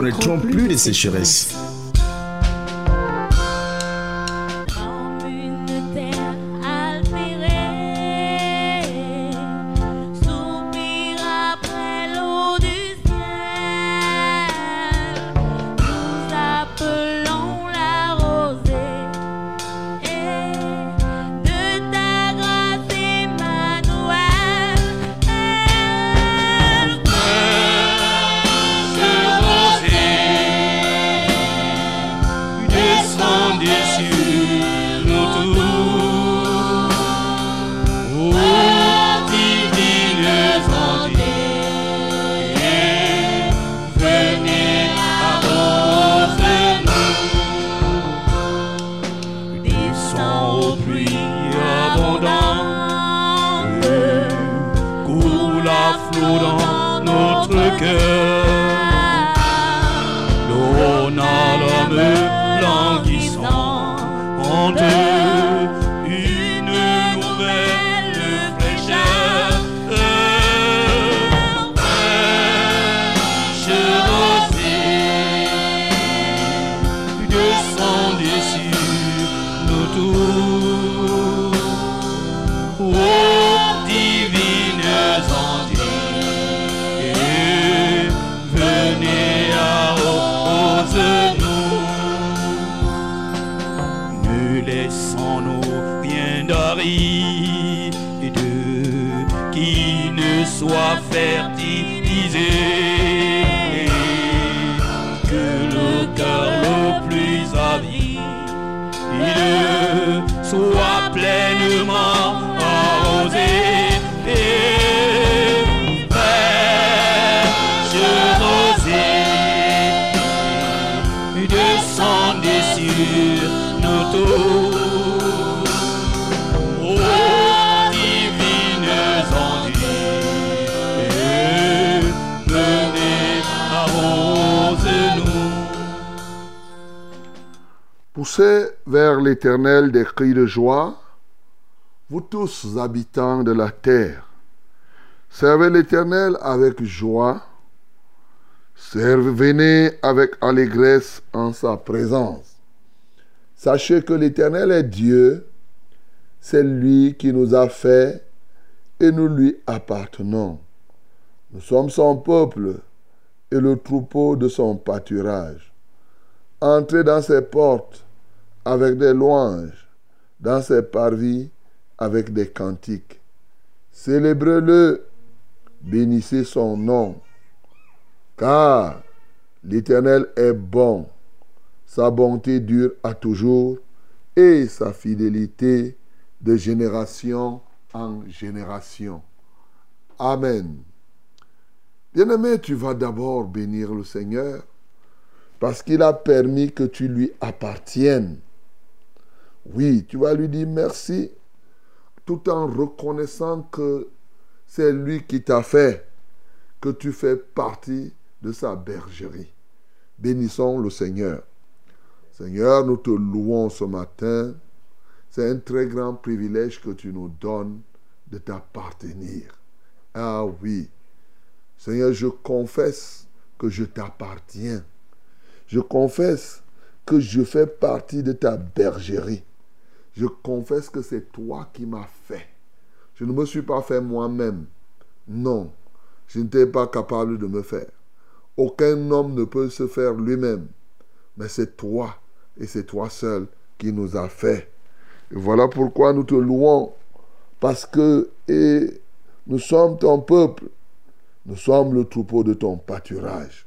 connaîtront plus de sécheresse. Des cris de joie, vous tous habitants de la terre. Servez l'Éternel avec joie, venez avec allégresse en sa présence. Sachez que l'Éternel est Dieu, c'est lui qui nous a fait et nous lui appartenons. Nous sommes son peuple et le troupeau de son pâturage. Entrez dans ses portes avec des louanges, dans ses parvis avec des cantiques. Célébrez-le, bénissez son nom, car l'Éternel est bon, sa bonté dure à toujours, et sa fidélité de génération en génération. Amen. Bien-aimé, tu vas d'abord bénir le Seigneur parce qu'il a permis que tu lui appartiennes. Oui, tu vas lui dire merci tout en reconnaissant que c'est lui qui t'a fait, que tu fais partie de sa bergerie. Bénissons le Seigneur. Seigneur, nous te louons ce matin. C'est un très grand privilège que tu nous donnes de t'appartenir. Ah oui. Seigneur, je confesse que je t'appartiens. Je confesse que je fais partie de ta bergerie. Je confesse que c'est toi qui m'as fait. Je ne me suis pas fait moi-même. Non, je n'étais pas capable de me faire. Aucun homme ne peut se faire lui-même. Mais c'est toi et c'est toi seul qui nous a fait. Et voilà pourquoi nous te louons. Parce que et nous sommes ton peuple. Nous sommes le troupeau de ton pâturage.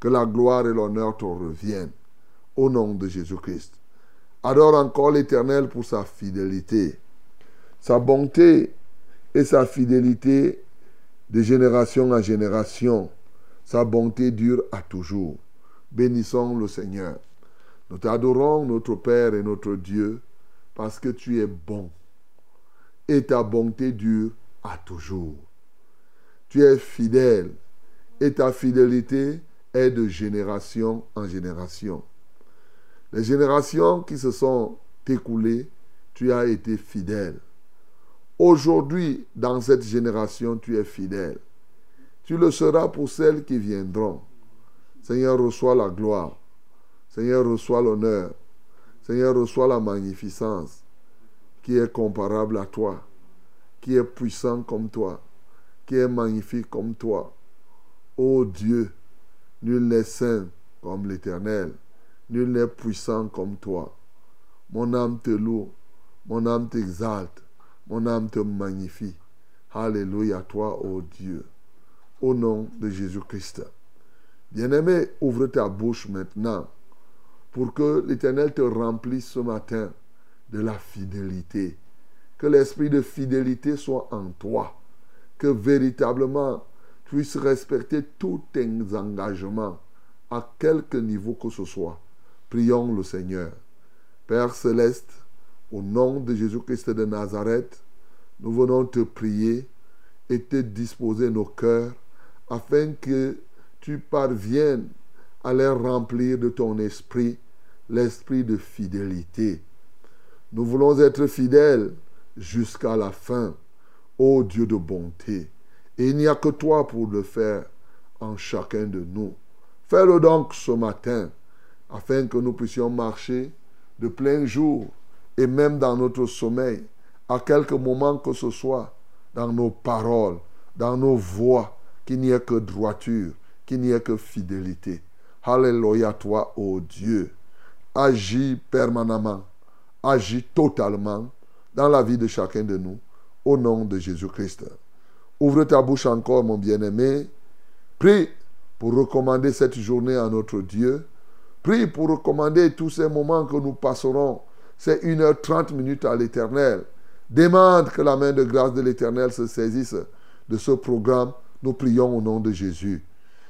Que la gloire et l'honneur te reviennent. Au nom de Jésus-Christ. Adore encore l'Éternel pour sa fidélité. Sa bonté et sa fidélité de génération en génération. Sa bonté dure à toujours. Bénissons le Seigneur. Nous t'adorons, notre Père et notre Dieu, parce que tu es bon. Et ta bonté dure à toujours. Tu es fidèle et ta fidélité est de génération en génération. Les générations qui se sont écoulées, tu as été fidèle. Aujourd'hui, dans cette génération, tu es fidèle. Tu le seras pour celles qui viendront. Seigneur, reçois la gloire. Seigneur, reçois l'honneur. Seigneur, reçois la magnificence qui est comparable à toi, qui est puissant comme toi, qui est magnifique comme toi. Ô Dieu, nul n'est saint comme l'Éternel, nul n'est puissant comme toi. Mon âme te loue, mon âme t'exalte, mon âme te magnifie. Alléluia, toi, ô Dieu. Au nom de Jésus-Christ. Bien-aimé, ouvre ta bouche maintenant pour que l'Éternel te remplisse ce matin de la fidélité. Que l'esprit de fidélité soit en toi. Que véritablement tu puisses respecter tous tes engagements à quelque niveau que ce soit. Prions le Seigneur. Père céleste, au nom de Jésus-Christ de Nazareth, nous venons te prier et te disposer nos cœurs afin que tu parviennes à les remplir de ton esprit, l'esprit de fidélité. Nous voulons être fidèles jusqu'à la fin, ô Dieu de bonté. Et il n'y a que toi pour le faire en chacun de nous. Fais-le donc ce matin, afin que nous puissions marcher de plein jour et même dans notre sommeil, à quelque moment que ce soit, dans nos paroles, dans nos voix, qu'il n'y ait que droiture, qu'il n'y ait que fidélité. Alléluia toi, ô Dieu. Agis permanemment, agis totalement dans la vie de chacun de nous, au nom de Jésus-Christ. Ouvre ta bouche encore, mon bien-aimé. Prie pour recommander cette journée à notre Dieu. Prie pour recommander tous ces moments que nous passerons. C'est 1h30 minutes à l'Éternel. Demande que la main de grâce de l'Éternel se saisisse de ce programme. Nous prions au nom de Jésus.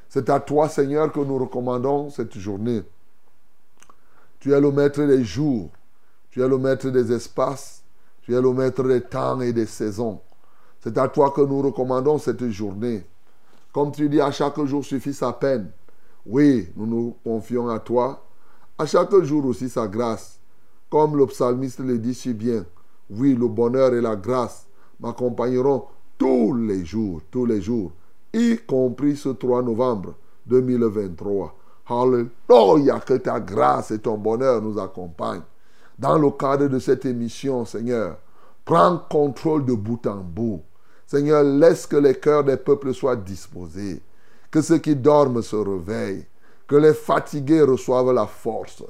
C'est à toi, Seigneur, que nous recommandons cette journée. Tu es le maître des jours. Tu es le maître des espaces. Tu es le maître des temps et des saisons. C'est à toi que nous recommandons cette journée. Comme tu dis, à chaque jour suffit sa peine. Oui, nous nous confions à toi. À chaque jour aussi sa grâce. Comme le psalmiste le dit si bien. Oui, le bonheur et la grâce m'accompagneront tous les jours, tous les jours, y compris ce 3 novembre 2023. Alléluia, que ta grâce et ton bonheur nous accompagnent. Dans le cadre de cette émission, Seigneur, prends contrôle de bout en bout. Seigneur, laisse que les cœurs des peuples soient disposés, que ceux qui dorment se réveillent, que les fatigués reçoivent la force.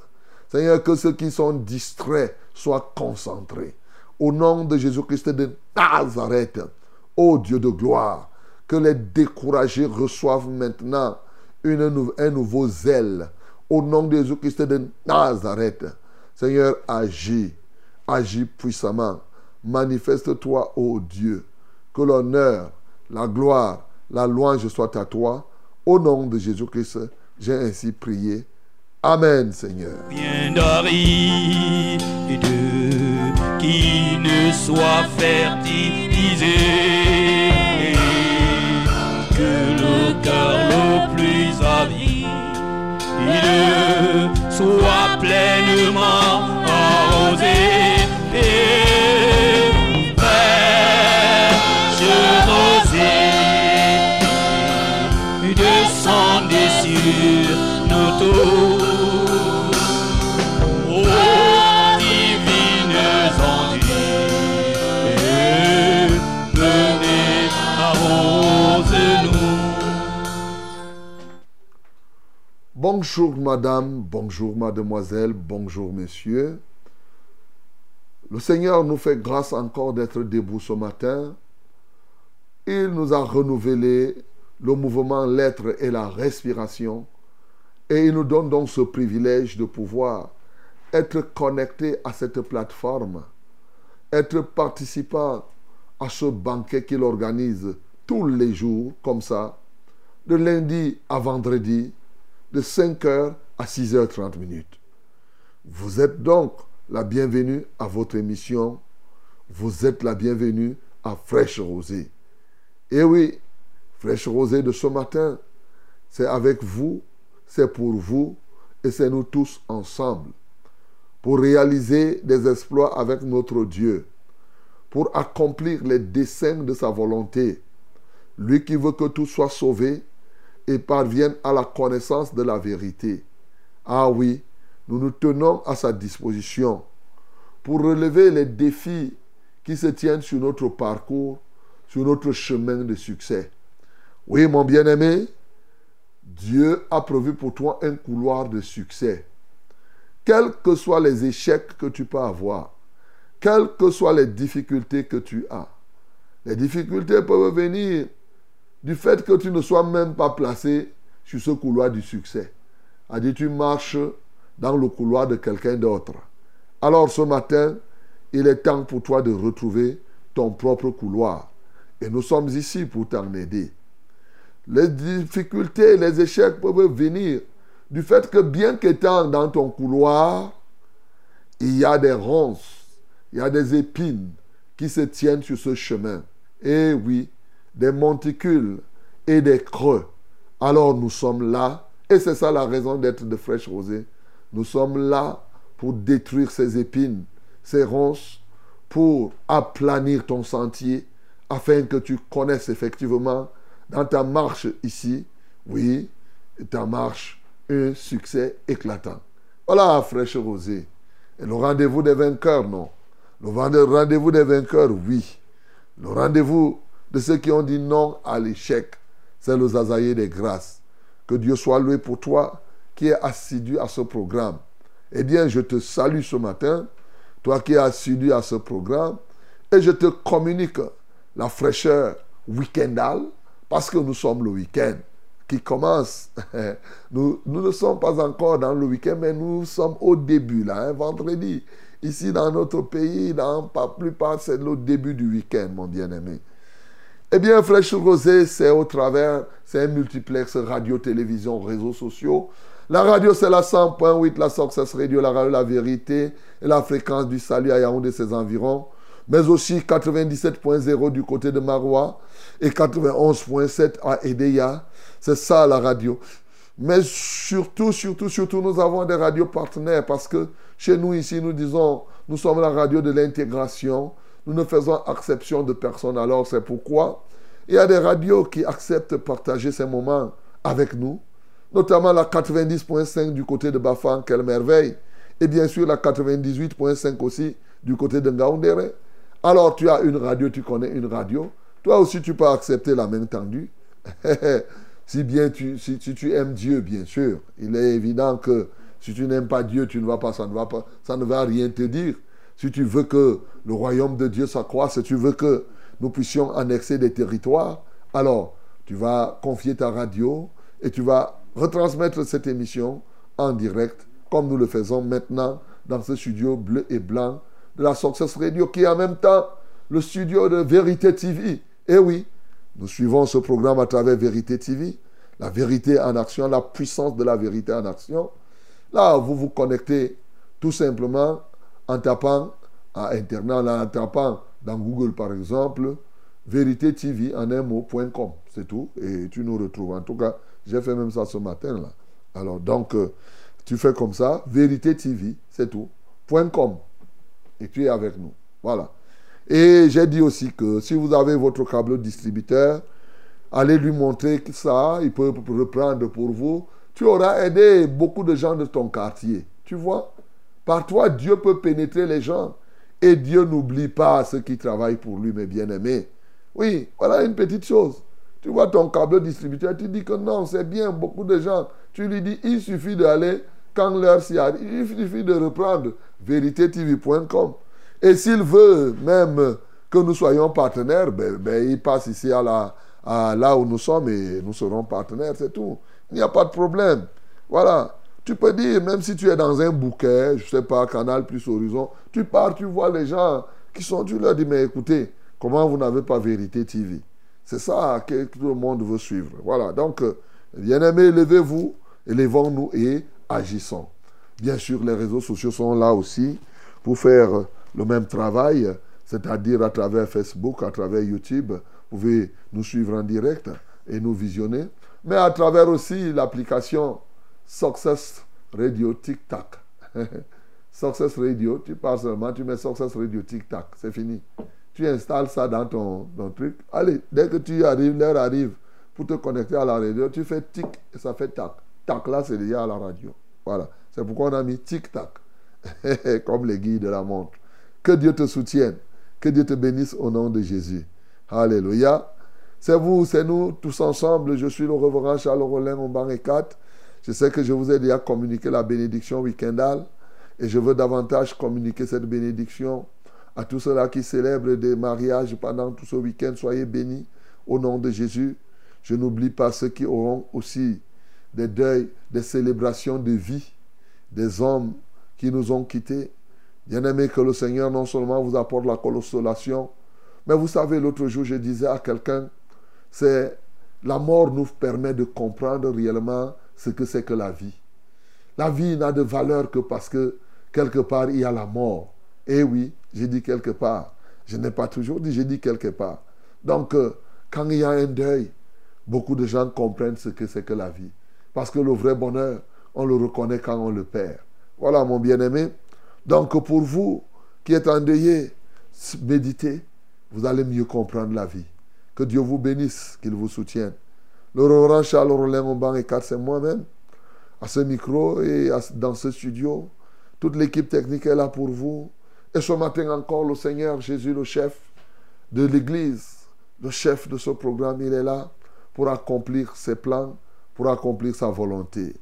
Seigneur, que ceux qui sont distraits soient concentrés. Au nom de Jésus-Christ de Nazareth, ô Dieu de gloire, que les découragés reçoivent maintenant un nouveau zèle. Au nom de Jésus-Christ de Nazareth, Seigneur, agis, agis puissamment. Manifeste-toi, ô Dieu. Que l'honneur, la gloire, la louange soit à toi. Au nom de Jésus-Christ, j'ai ainsi prié. Amen, Seigneur. Bien d'Aride qui ne soit fertilisé, que le cœur le plus avide soit pleinement Bonjour madame, bonjour mademoiselle, bonjour messieurs. Le Seigneur nous fait grâce encore d'être debout ce matin. Il nous a renouvelé le mouvement, l'être et la respiration. Et il nous donne donc ce privilège de pouvoir être connecté à cette plateforme, être participant à ce banquet qu'il organise tous les jours, comme ça, de lundi à vendredi, de 5h à 6h30 minutes. Vous êtes donc la bienvenue à votre émission. Vous êtes la bienvenue à Fraîche Rosée. Et oui, Fraîche Rosée de ce matin, c'est avec vous, c'est pour vous et c'est nous tous ensemble pour réaliser des exploits avec notre Dieu, pour accomplir les desseins de sa volonté. Lui qui veut que tout soit sauvé et parvienne à la connaissance de la vérité. Ah oui, nous nous tenons à sa disposition pour relever les défis qui se tiennent sur notre parcours, sur notre chemin de succès. Oui, mon bien-aimé, Dieu a prévu pour toi un couloir de succès. Quels que soient les échecs que tu peux avoir, quelles que soient les difficultés que tu as, les difficultés peuvent venir du fait que tu ne sois même pas placé sur ce couloir du succès. A dit tu marches dans le couloir de quelqu'un d'autre. Alors ce matin, il est temps pour toi de retrouver ton propre couloir. Et nous sommes ici pour t'en aider. Les difficultés, les échecs peuvent venir du fait que bien qu'étant dans ton couloir, il y a des ronces, il y a des épines qui se tiennent sur ce chemin. Et oui, des monticules et des creux. Alors nous sommes là, et c'est ça la raison d'être de Fraîche Rosée. Nous sommes là pour détruire ces épines, ces ronces, pour aplanir ton sentier, afin que tu connaisses effectivement dans ta marche ici, oui, ta marche, un succès éclatant. Voilà, fraîche rosée. Et le rendez-vous des vainqueurs, non. Le rendez-vous des vainqueurs, oui. Le rendez-vous de ceux qui ont dit non à l'échec, c'est le Zazaïe des grâces. Que Dieu soit loué pour toi qui es assidu à ce programme. Eh bien, je te salue ce matin, toi qui es assidu à ce programme, et je te communique la fraîcheur week-endale, parce que nous sommes le week-end qui commence. Nous, nous, ne sommes pas encore dans le week-end, mais nous sommes au début, là, un vendredi. Ici, dans notre pays, dans la plupart, c'est le début du week-end, mon bien-aimé. Eh bien, Flèche Rosée, c'est au travers, c'est un multiplex radio, télévision, réseaux sociaux. La radio, c'est la 100.8, la Success Radio, la radio La Vérité et la fréquence du salut à Yaoundé et ses environs. Mais aussi 97.0 du côté de Marois et 91.7 à Edeya. C'est ça la radio. Mais surtout, surtout, surtout, nous avons des radios partenaires parce que chez nous ici, nous disons, nous sommes la radio de l'intégration. Nous ne faisons exception de personne. Alors c'est pourquoi il y a des radios qui acceptent de partager ces moments avec nous, notamment la 90.5 du côté de Bafang, quelle merveille, et bien sûr la 98.5 aussi du côté de Ngaoundere. Alors tu as une radio, tu connais une radio. Toi aussi tu peux accepter la main tendue. si bien tu, aimes Dieu, bien sûr. Il est évident que si tu n'aimes pas Dieu, tu ne vas pas, ça ne va pas, ça ne va rien te dire. Si tu veux que le royaume de Dieu s'accroisse, si tu veux que nous puissions annexer des territoires, alors tu vas confier ta radio et tu vas retransmettre cette émission en direct, comme nous le faisons maintenant dans ce studio bleu et blanc de la Success Radio, qui est en même temps le studio de Vérité TV. Et oui, nous suivons ce programme à travers Vérité TV, la vérité en action, la puissance de la vérité en action. Là, vous vous connectez tout simplement en tapant à Internet, en tapant dans Google par exemple, vérité TV en un mot.com, c'est tout, et tu nous retrouves. En tout cas, j'ai fait même ça ce matin là. Alors donc, euh, tu fais comme ça, vérité TV, c'est tout, .com, et tu es avec nous. Voilà. Et j'ai dit aussi que si vous avez votre câble distributeur, allez lui montrer que ça, il peut reprendre pour vous. Tu auras aidé beaucoup de gens de ton quartier. Tu vois par toi, Dieu peut pénétrer les gens. Et Dieu n'oublie pas ceux qui travaillent pour lui, mes bien-aimés. Oui, voilà une petite chose. Tu vois ton câble distributeur, tu dis que non, c'est bien, beaucoup de gens. Tu lui dis, il suffit d'aller quand l'heure s'y arrive. Il suffit de reprendre véritétv.com. Et s'il veut même que nous soyons partenaires, ben, ben, il passe ici à, à là où nous sommes et nous serons partenaires, c'est tout. Il n'y a pas de problème. Voilà. Tu peux dire, même si tu es dans un bouquet, je ne sais pas, Canal plus Horizon, tu pars, tu vois les gens qui sont, tu leur dis, mais écoutez, comment vous n'avez pas Vérité TV C'est ça que tout le monde veut suivre. Voilà, donc, bien aimé, levez-vous Élevons-nous et agissons. Bien sûr, les réseaux sociaux sont là aussi pour faire le même travail, c'est-à-dire à travers Facebook, à travers YouTube. Vous pouvez nous suivre en direct et nous visionner, mais à travers aussi l'application Success Radio Tic Tac. Success Radio, tu pars seulement, tu mets Success Radio Tic Tac, c'est fini. Tu installes ça dans ton, ton truc. Allez, dès que tu arrives, l'heure arrive pour te connecter à la radio, tu fais tic et ça fait tac. Tac là, c'est lié à la radio. Voilà. C'est pourquoi on a mis tic tac, comme les guides de la montre. Que Dieu te soutienne. Que Dieu te bénisse au nom de Jésus. Alléluia. C'est vous, c'est nous, tous ensemble. Je suis le reverend Charles Rollin, 4. Je sais que je vous ai déjà communiqué la bénédiction week-endale et je veux davantage communiquer cette bénédiction à tous ceux-là qui célèbrent des mariages pendant tout ce week-end. Soyez bénis au nom de Jésus. Je n'oublie pas ceux qui auront aussi des deuils, des célébrations de vie, des hommes qui nous ont quittés. Bien-aimé, que le Seigneur non seulement vous apporte la consolation, mais vous savez, l'autre jour, je disais à quelqu'un, c'est la mort nous permet de comprendre réellement ce que c'est que la vie. La vie n'a de valeur que parce que quelque part, il y a la mort. Eh oui, j'ai dit quelque part. Je n'ai pas toujours dit, j'ai dit quelque part. Donc, euh, quand il y a un deuil, beaucoup de gens comprennent ce que c'est que la vie. Parce que le vrai bonheur, on le reconnaît quand on le perd. Voilà, mon bien-aimé. Donc, pour vous qui êtes endeuillés, méditez, vous allez mieux comprendre la vie. Que Dieu vous bénisse, qu'il vous soutienne. Le Laurent Charles Rollin banc et 4, c'est moi-même. À ce micro et dans ce studio, toute l'équipe technique est là pour vous. Et ce matin encore, le Seigneur Jésus, le chef de l'Église, le chef de ce programme, il est là pour accomplir ses plans, pour accomplir sa volonté.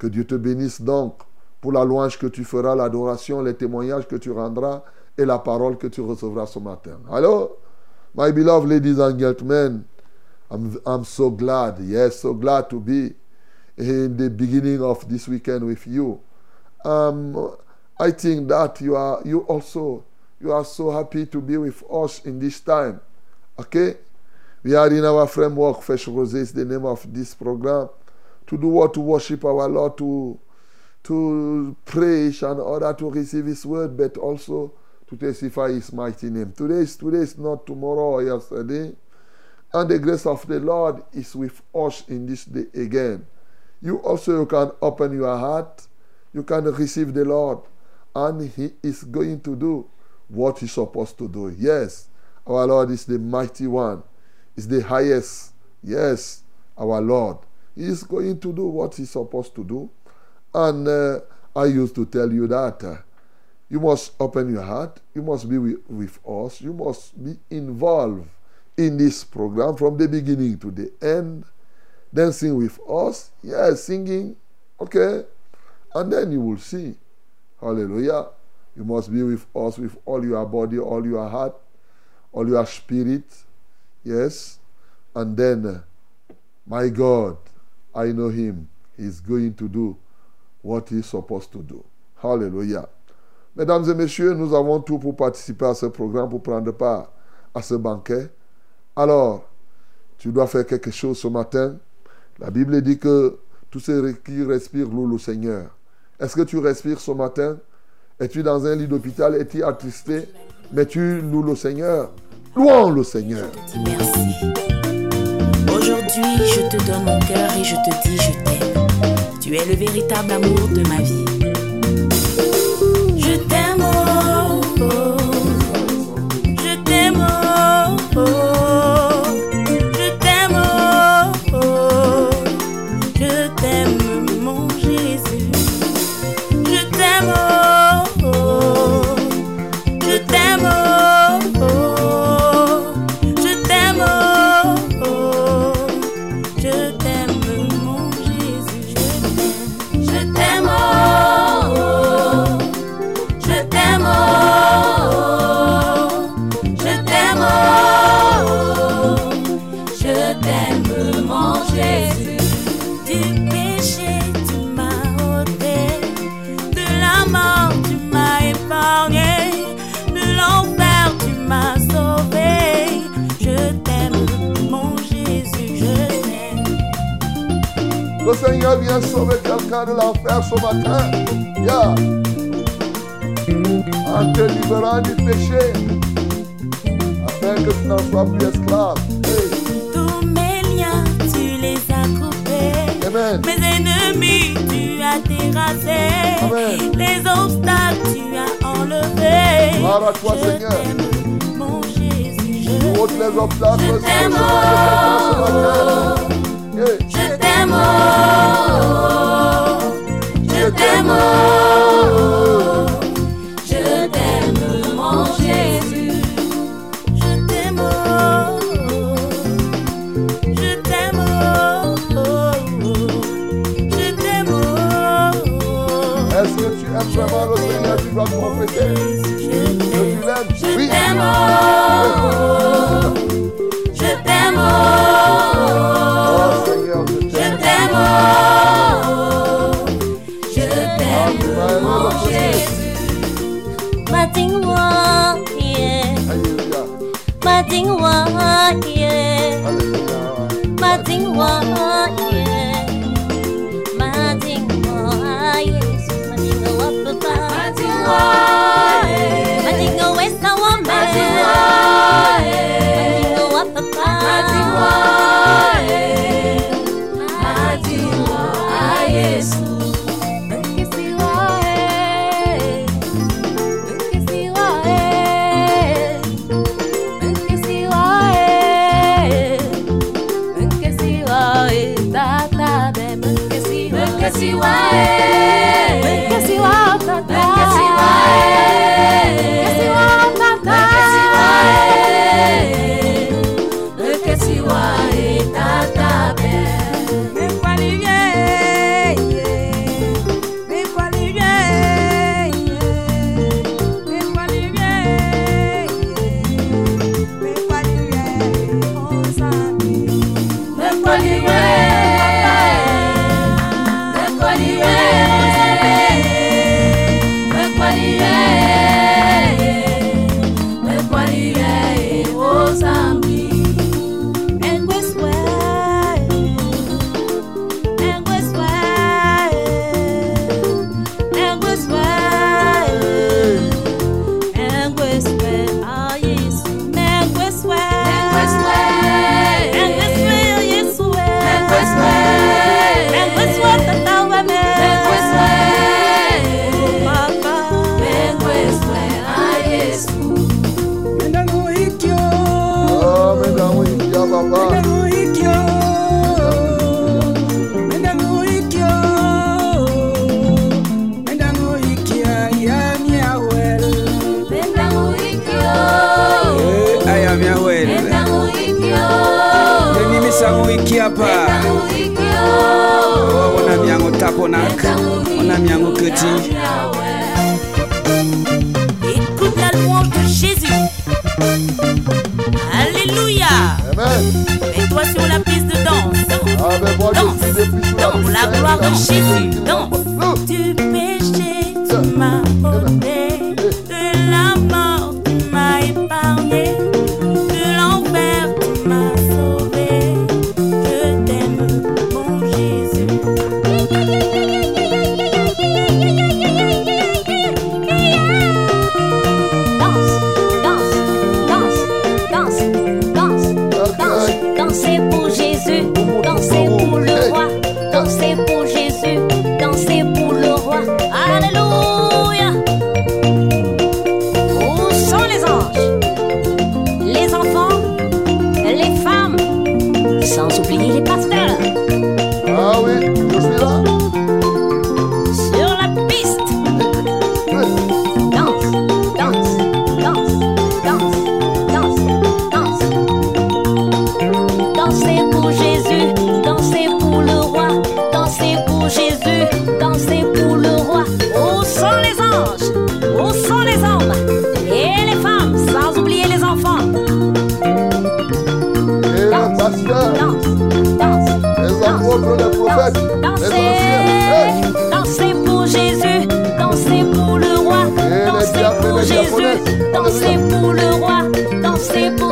Que Dieu te bénisse donc pour la louange que tu feras, l'adoration, les témoignages que tu rendras et la parole que tu recevras ce matin. Alors, my beloved ladies and gentlemen, I'm, I'm so glad, yes, so glad to be in the beginning of this weekend with you. Um, I think that you are you also you are so happy to be with us in this time. Okay? We are in our framework, Fresh Rose is the name of this program. To do what? To worship our Lord, to to preach and order to receive his word, but also to testify his mighty name. Today is today is not tomorrow or yesterday. And the grace of the Lord is with us in this day again. You also you can open your heart. You can receive the Lord. And He is going to do what He's supposed to do. Yes, our Lord is the mighty one, is the highest. Yes, our Lord. He is going to do what He's supposed to do. And uh, I used to tell you that uh, you must open your heart. You must be with, with us. You must be involved in this program from the beginning to the end. Dancing with us. Yes, singing. Okay. And then you will see. Hallelujah. You must be with us with all your body, all your heart, all your spirit. Yes. And then, uh, my God, I know Him. He's going to do what He's supposed to do. Hallelujah. Mesdames et messieurs, nous avons tout pour participer à ce programme, pour prendre part à ce banquet. Alors, tu dois faire quelque chose ce matin. La Bible dit que tous ceux qui respirent louent le Seigneur. Est-ce que tu respires ce matin? Es-tu dans un lit d'hôpital? Es-tu attristé? Mais tu loues le Seigneur. Louons le Seigneur. Aujourd'hui, je te donne mon cœur et je te dis je t'aime. Tu es le véritable amour de ma vie. Le Seigneur vient sauver quelqu'un de l'enfer ce matin. Yeah. En te libérant du péché. Afin que tu n'en sois plus esclave. Hey. Tous mes liens, tu les as coupés. Amen. Mes ennemis, tu as terrassé. Amen. Les obstacles, tu as enlevé. Gloire à toi, je Seigneur. mon Jésus. Je Ôte les obstacles. Je t'aime. Hey. Je t'aime, oh, je t'aime, oh, je t'aime, mon Jésus. Je t'aime, oh, je t'aime, oh, je t'aime, Est-ce que tu aimes vraiment le Seigneur Tu dois confesser je t'aime, je t'aime, Jésus. Matingwa, yeah, Alléluia. matingwa, yeah, Alléluia. matingwa, yeah, matingwa, yes, matingwa, papa, matingwa, matingwa, wesa wame, matingwa, matingwa, papa, matingwa, matingwa, Yanimisangoikiapa ona miango taponak ona miango keti Écoute la louange de Jésus. Alléluia. Amen. Mets-toi sur la piste de danse. Depuis Danse, la danse, la scène. gloire de Jésus. Danse.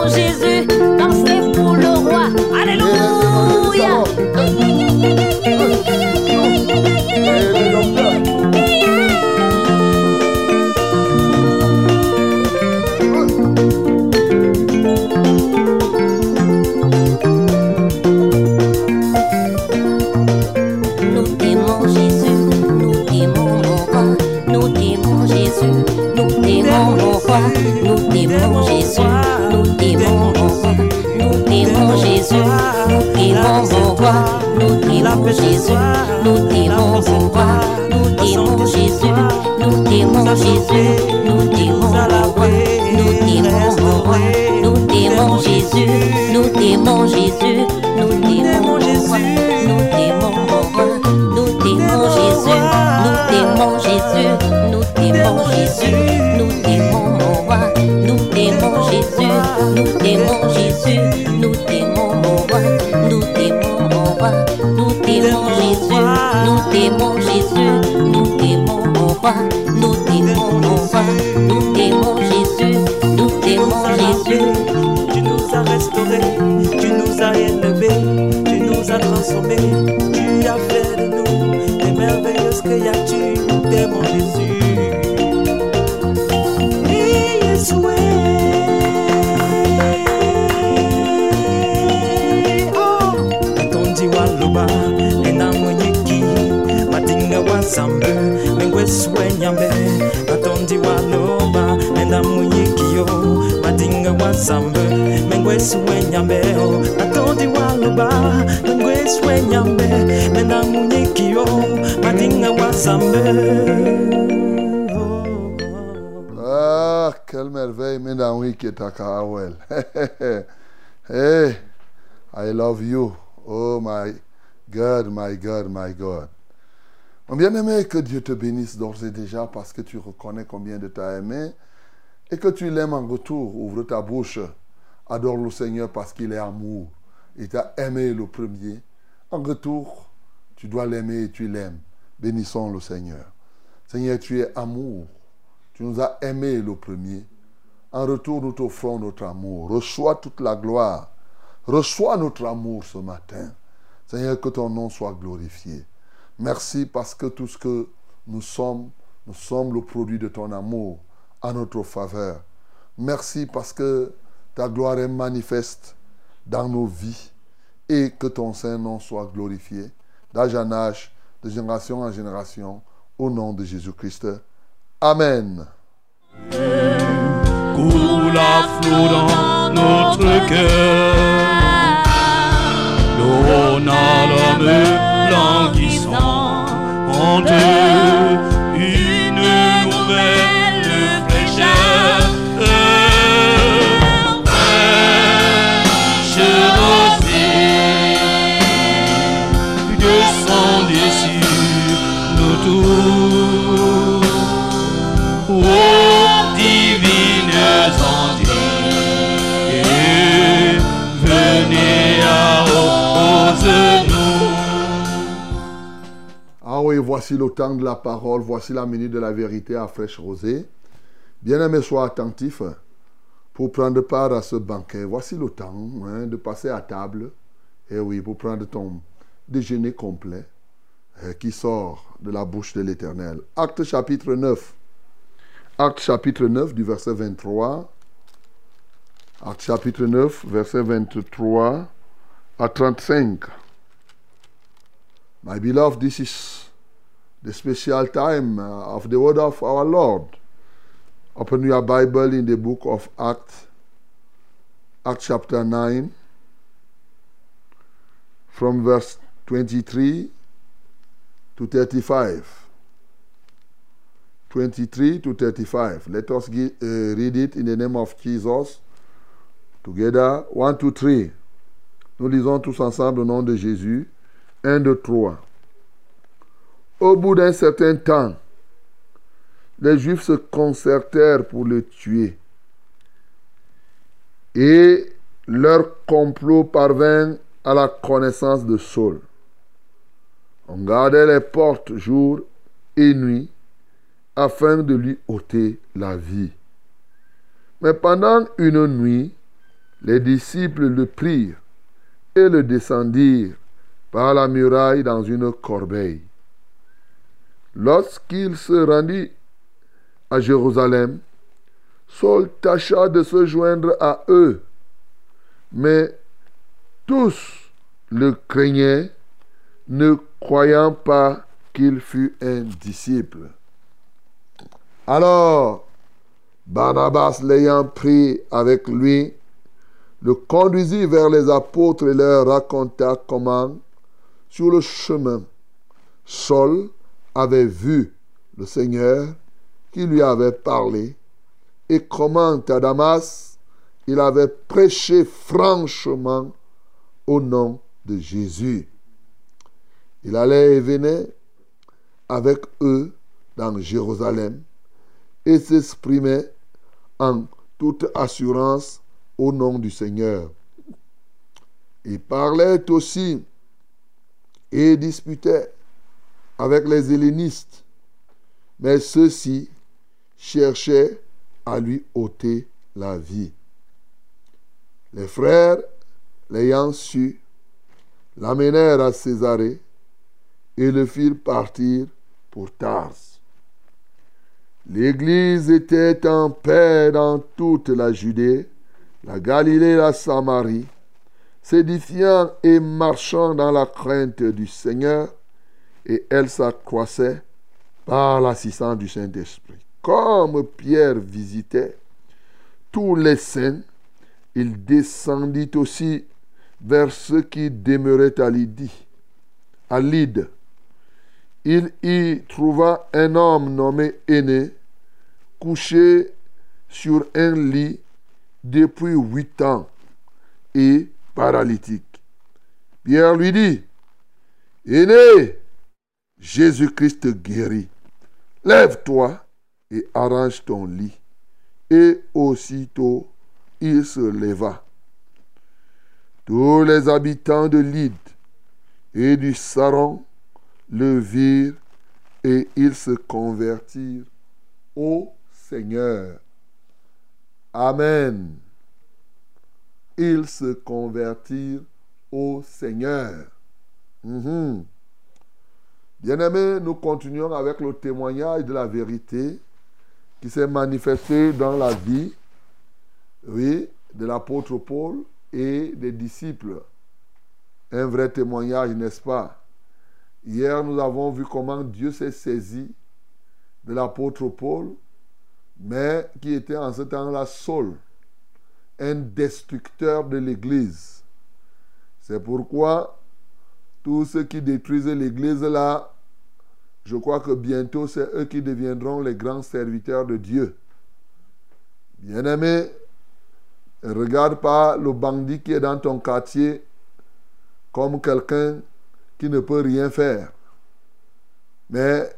longe Jésus, nous t'aimons au roi, nous t'aimons Jésus, nous t'aimons au roi, nous t'aimons Jésus, nous t'aimons Jésus, nous t'aimons au roi, nous t'aimons au roi, nous t'aimons Jésus, nous t'aimons Jésus, nous t'aimons Jésus, nous t'aimons au roi, nous t'aimons Jésus, nous t'aimons Jésus, nous t'aimons Jésus, nous t'aimons au roi, nous t'aimons Jésus, nous t'aimons Jésus, nous t'aimons nous t'aimons roi, nous t'aimons Jésus, nous t'aimons Jésus, nous t'aimons roi, nous t'aimons roi, nous t'aimons Jésus, nous t'aimons Jésus. Tu nous as restaurés, tu nous as élevés, tu nous as transformés, tu as fait de nous des merveilleuses créatures, nous t'aimons Jésus. Et Yeshua. yesu enyambe katonzi nenda muyikiyo madinga wa zambe mengo yesu enyambe katonzi oh, wa nenda muyikiyo madinga wa zambe Ah, quelle merveille, mesdames, oui, qui Hey, I love you. Oh, my God, my God, my God. Bien-aimé, que Dieu te bénisse d'ores et déjà parce que tu reconnais combien de t'as aimé et que tu l'aimes en retour. Ouvre ta bouche. Adore le Seigneur parce qu'il est amour. Il t'a aimé le premier. En retour, tu dois l'aimer et tu l'aimes. Bénissons le Seigneur. Seigneur, tu es amour. Tu nous as aimé le premier. En retour, nous t'offrons notre amour. Reçois toute la gloire. Reçois notre amour ce matin. Seigneur, que ton nom soit glorifié. Merci parce que tout ce que nous sommes, nous sommes le produit de ton amour à notre faveur. Merci parce que ta gloire est manifeste dans nos vies et que ton Saint-Nom soit glorifié d'âge en âge, de génération en génération, au nom de Jésus-Christ. Amen. N'a l'homme languissante, une nouvelle Voici le temps de la parole, voici la minute de la vérité à fraîche rosée. Bien-aimé, sois attentif pour prendre part à ce banquet. Voici le temps hein, de passer à table. Et oui, pour prendre ton déjeuner complet euh, qui sort de la bouche de l'Éternel. Acte chapitre 9. Acte chapitre 9 du verset 23. Acte chapitre 9, verset 23 à 35. My beloved, this is the special time uh, of the word of our Lord. Open your Bible in the book of Acts, Acts chapter 9, from verse 23 to 35. 23 to 35. Let us uh, read it in the name of Jesus. Together, 1, 2, 3. Nous lisons tous ensemble au nom de Jésus. 1, 2, 3. Au bout d'un certain temps, les Juifs se concertèrent pour le tuer. Et leur complot parvint à la connaissance de Saul. On gardait les portes jour et nuit afin de lui ôter la vie. Mais pendant une nuit, les disciples le prirent et le descendirent par la muraille dans une corbeille. Lorsqu'il se rendit à Jérusalem, Saul tâcha de se joindre à eux, mais tous le craignaient, ne croyant pas qu'il fût un disciple. Alors, Barnabas l'ayant pris avec lui, le conduisit vers les apôtres et leur raconta comment, sur le chemin, Saul avait vu le Seigneur qui lui avait parlé et comment à Damas il avait prêché franchement au nom de Jésus. Il allait et venait avec eux dans Jérusalem et s'exprimait en toute assurance au nom du Seigneur. Il parlait aussi et disputait avec les hellénistes, mais ceux-ci cherchaient à lui ôter la vie. Les frères, l'ayant su, l'amenèrent à Césarée et le firent partir pour Tars. L'Église était en paix dans toute la Judée, la Galilée et la Samarie, s'édifiant et marchant dans la crainte du Seigneur, et elle s'accroissait par l'assistance du Saint-Esprit. Comme Pierre visitait tous les saints, il descendit aussi vers ceux qui demeuraient à Lydie, à Lyde. Il y trouva un homme nommé Aîné, couché sur un lit depuis huit ans et paralytique. Pierre lui dit, Aîné, Jésus-Christ guérit. Lève-toi et arrange ton lit. Et aussitôt, il se leva. Tous les habitants de Lyde et du Saron le virent et ils se convertirent au Seigneur. Amen. Ils se convertirent au Seigneur. Mhm. Bien-aimés, nous continuons avec le témoignage de la vérité qui s'est manifesté dans la vie, oui, de l'apôtre Paul et des disciples. Un vrai témoignage, n'est-ce pas? Hier, nous avons vu comment Dieu s'est saisi de l'apôtre Paul, mais qui était en ce temps-là Saul, un destructeur de l'Église. C'est pourquoi tous ceux qui détruisent l'Église là, je crois que bientôt c'est eux qui deviendront les grands serviteurs de Dieu. Bien-aimé, regarde pas le bandit qui est dans ton quartier comme quelqu'un qui ne peut rien faire. Mais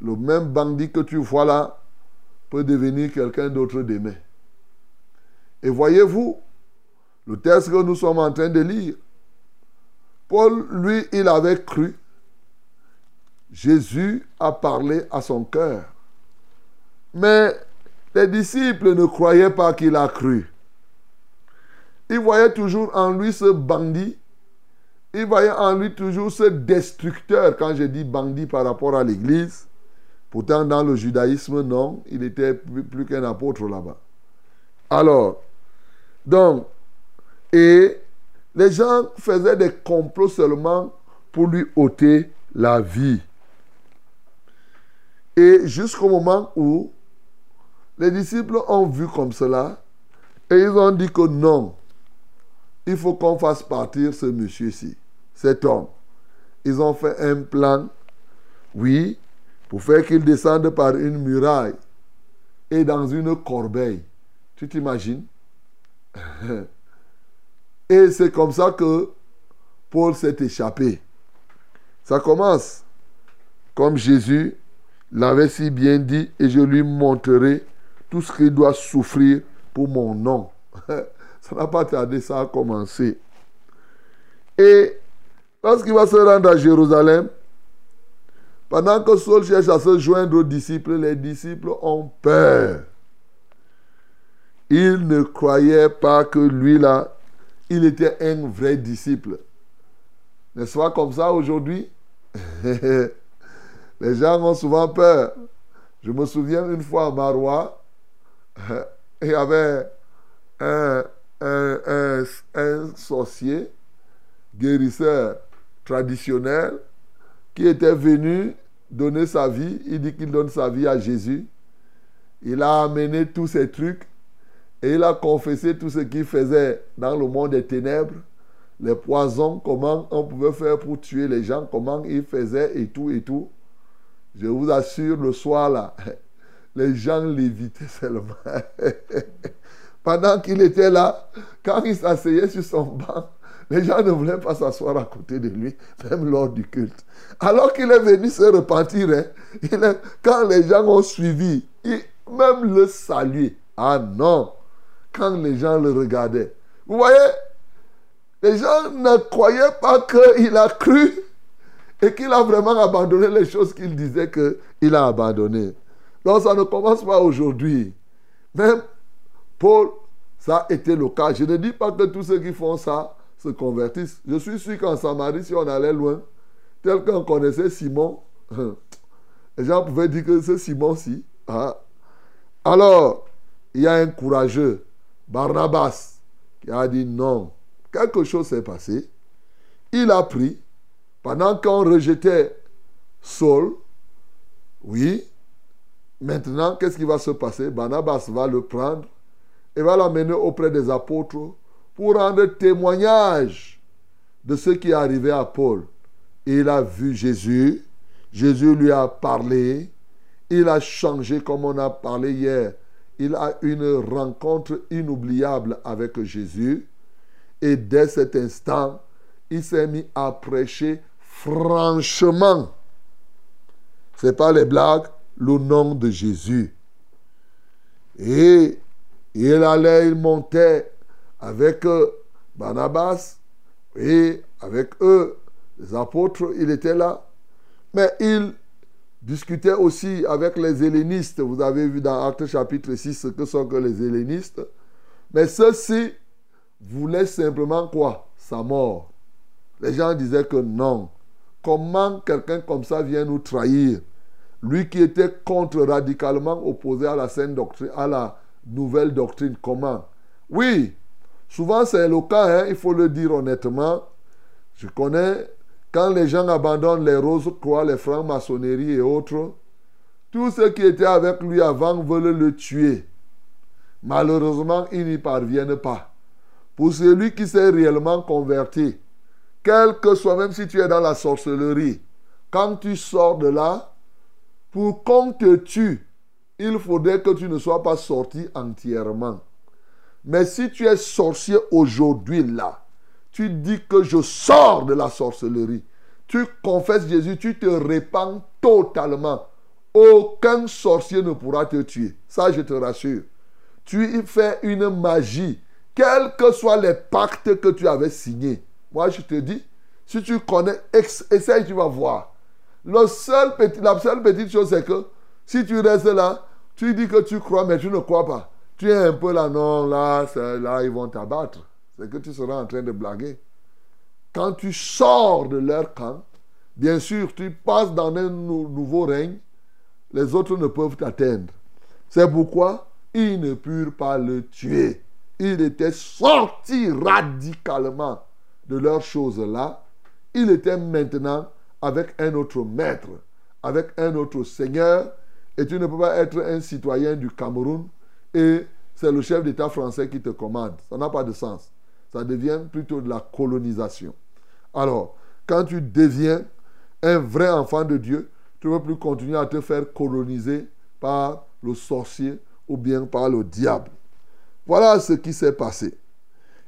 le même bandit que tu vois là peut devenir quelqu'un d'autre demain. Et voyez-vous, le texte que nous sommes en train de lire, Paul, lui, il avait cru. Jésus a parlé à son cœur. Mais les disciples ne croyaient pas qu'il a cru. Ils voyaient toujours en lui ce bandit. Ils voyaient en lui toujours ce destructeur. Quand je dis bandit par rapport à l'Église, pourtant dans le judaïsme, non, il était plus, plus qu'un apôtre là-bas. Alors, donc, et les gens faisaient des complots seulement pour lui ôter la vie. Et jusqu'au moment où les disciples ont vu comme cela, et ils ont dit que non, il faut qu'on fasse partir ce monsieur-ci, cet homme. Ils ont fait un plan, oui, pour faire qu'il descende par une muraille et dans une corbeille. Tu t'imagines? Et c'est comme ça que Paul s'est échappé. Ça commence comme Jésus l'avait si bien dit, et je lui montrerai tout ce qu'il doit souffrir pour mon nom. ça n'a pas tardé, ça a commencé. Et lorsqu'il va se rendre à Jérusalem, pendant que Saul cherche à se joindre aux disciples, les disciples ont peur. Ils ne croyaient pas que lui là, il était un vrai disciple. N'est-ce pas comme ça aujourd'hui Les gens ont souvent peur. Je me souviens une fois à Marois, il y avait un, un, un, sorcier, guérisseur traditionnel, qui était venu donner sa vie. Il dit qu'il donne sa vie à Jésus. Il a amené tous ces trucs et il a confessé tout ce qu'il faisait dans le monde des ténèbres. les poisons, comment on pouvait faire pour tuer les gens, comment ils faisaient et tout et tout. Je vous assure, le soir là, les gens l'évitaient seulement. Pendant qu'il était là, quand il s'asseyait sur son banc, les gens ne voulaient pas s'asseoir à côté de lui, même lors du culte. Alors qu'il est venu se repentir, hein, il quand les gens ont suivi, il, même le saluer. Ah non, quand les gens le regardaient. Vous voyez, les gens ne croyaient pas qu'il a cru et qu'il a vraiment abandonné les choses qu'il disait qu'il a abandonnées. Donc ça ne commence pas aujourd'hui. Même Paul, ça a été le cas. Je ne dis pas que tous ceux qui font ça se convertissent. Je suis sûr qu'en Samarie, si on allait loin, tel qu'on connaissait Simon, les gens pouvaient dire que c'est Simon-ci. Ah. Alors, il y a un courageux, Barnabas, qui a dit non. Quelque chose s'est passé. Il a pris, pendant qu'on rejetait Saul, oui, maintenant, qu'est-ce qui va se passer? Barnabas va le prendre et va l'amener auprès des apôtres pour rendre témoignage de ce qui est arrivé à Paul. Il a vu Jésus, Jésus lui a parlé, il a changé comme on a parlé hier. Il a une rencontre inoubliable avec Jésus. Et dès cet instant, il s'est mis à prêcher franchement. Ce n'est pas les blagues, le nom de Jésus. Et il allait, il montait avec euh, Barnabas et avec eux, les apôtres, il était là. Mais il discutait aussi avec les hellénistes. Vous avez vu dans Actes chapitre 6 ce que sont que les hellénistes. Mais ceux-ci voulaient simplement quoi? Sa mort. Les gens disaient que non. Comment quelqu'un comme ça vient nous trahir? Lui qui était contre radicalement opposé à la doctrine, à la nouvelle doctrine. Comment? Oui, souvent c'est le cas, hein, il faut le dire honnêtement. Je connais quand les gens abandonnent les roses croix, les francs-maçonneries et autres, tous ceux qui étaient avec lui avant veulent le tuer. Malheureusement, ils n'y parviennent pas. Pour celui qui s'est réellement converti, quel que soit, même si tu es dans la sorcellerie, quand tu sors de là, pour qu'on te tue, il faudrait que tu ne sois pas sorti entièrement. Mais si tu es sorcier aujourd'hui là, tu dis que je sors de la sorcellerie. Tu confesses Jésus, tu te répands totalement. Aucun sorcier ne pourra te tuer. Ça, je te rassure. Tu fais une magie, quels que soient les pactes que tu avais signés. Moi, je te dis, si tu connais, essaye, tu vas voir. La seule petite chose, c'est que si tu restes là, tu dis que tu crois, mais tu ne crois pas. Tu es un peu là, non, là, là, ils vont t'abattre. C'est que tu seras en train de blaguer. Quand tu sors de leur camp, bien sûr, tu passes dans un nouveau règne, les autres ne peuvent t'atteindre. C'est pourquoi ils ne purent pas le tuer. Il était sorti radicalement de leurs choses-là. Il était maintenant avec un autre maître, avec un autre seigneur. Et tu ne peux pas être un citoyen du Cameroun et c'est le chef d'État français qui te commande. Ça n'a pas de sens. Ça devient plutôt de la colonisation. Alors, quand tu deviens un vrai enfant de Dieu, tu ne peux plus continuer à te faire coloniser par le sorcier ou bien par le diable. Voilà ce qui s'est passé.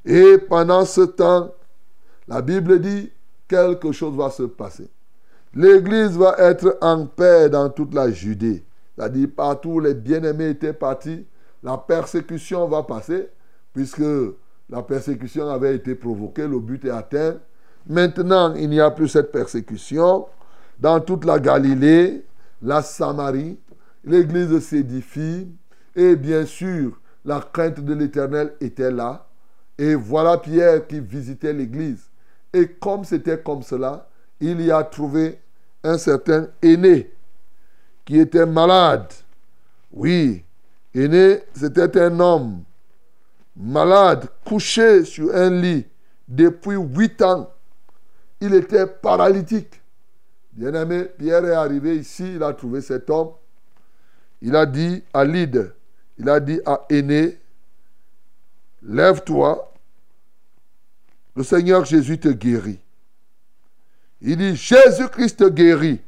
Et pendant ce temps, la Bible dit quelque chose va se passer. L'Église va être en paix dans toute la Judée. C'est-à-dire partout où les bien-aimés étaient partis, la persécution va passer, puisque la persécution avait été provoquée, le but est atteint. Maintenant, il n'y a plus cette persécution. Dans toute la Galilée, la Samarie, l'Église s'édifie. Et bien sûr, la crainte de l'Éternel était là. Et voilà Pierre qui visitait l'Église. Et comme c'était comme cela, il y a trouvé un certain aîné qui était malade. Oui, aîné, c'était un homme malade, couché sur un lit depuis huit ans. Il était paralytique. Bien aimé, Pierre est arrivé ici, il a trouvé cet homme. Il a dit à Lyd, il a dit à Aîné, lève-toi, le Seigneur Jésus te guérit. Il dit, Jésus-Christ te guérit.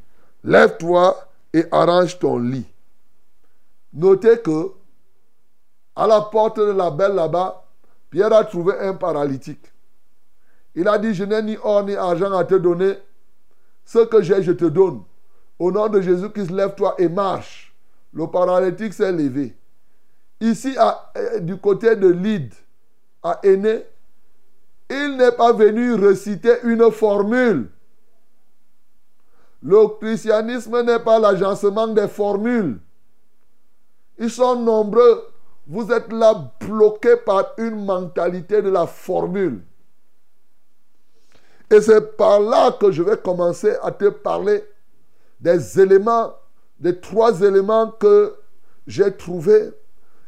Lève-toi et arrange ton lit. Notez que, à la porte de la belle là-bas, Pierre a trouvé un paralytique. Il a dit, je n'ai ni or ni argent à te donner. Ce que j'ai, je te donne. Au nom de Jésus-Christ, lève-toi et marche. Le paralytique s'est levé. Ici, euh, du côté de Lyd, à Aîné, il n'est pas venu reciter une formule. Le christianisme n'est pas l'agencement des formules. Ils sont nombreux. Vous êtes là bloqués par une mentalité de la formule. Et c'est par là que je vais commencer à te parler des éléments, des trois éléments que j'ai trouvés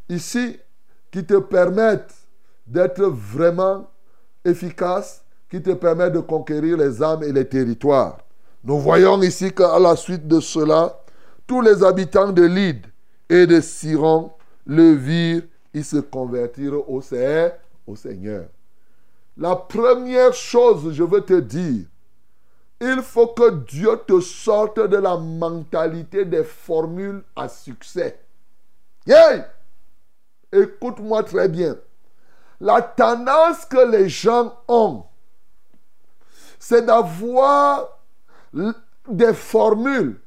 ici qui te permettent d'être vraiment efficace, qui te permettent de conquérir les âmes et les territoires. Nous voyons ici qu'à la suite de cela, tous les habitants de Lyd et de Siron le virent, ils se convertirent au Seigneur. La première chose, je veux te dire, il faut que Dieu te sorte de la mentalité des formules à succès. Yeah! Écoute-moi très bien. La tendance que les gens ont, c'est d'avoir des formules.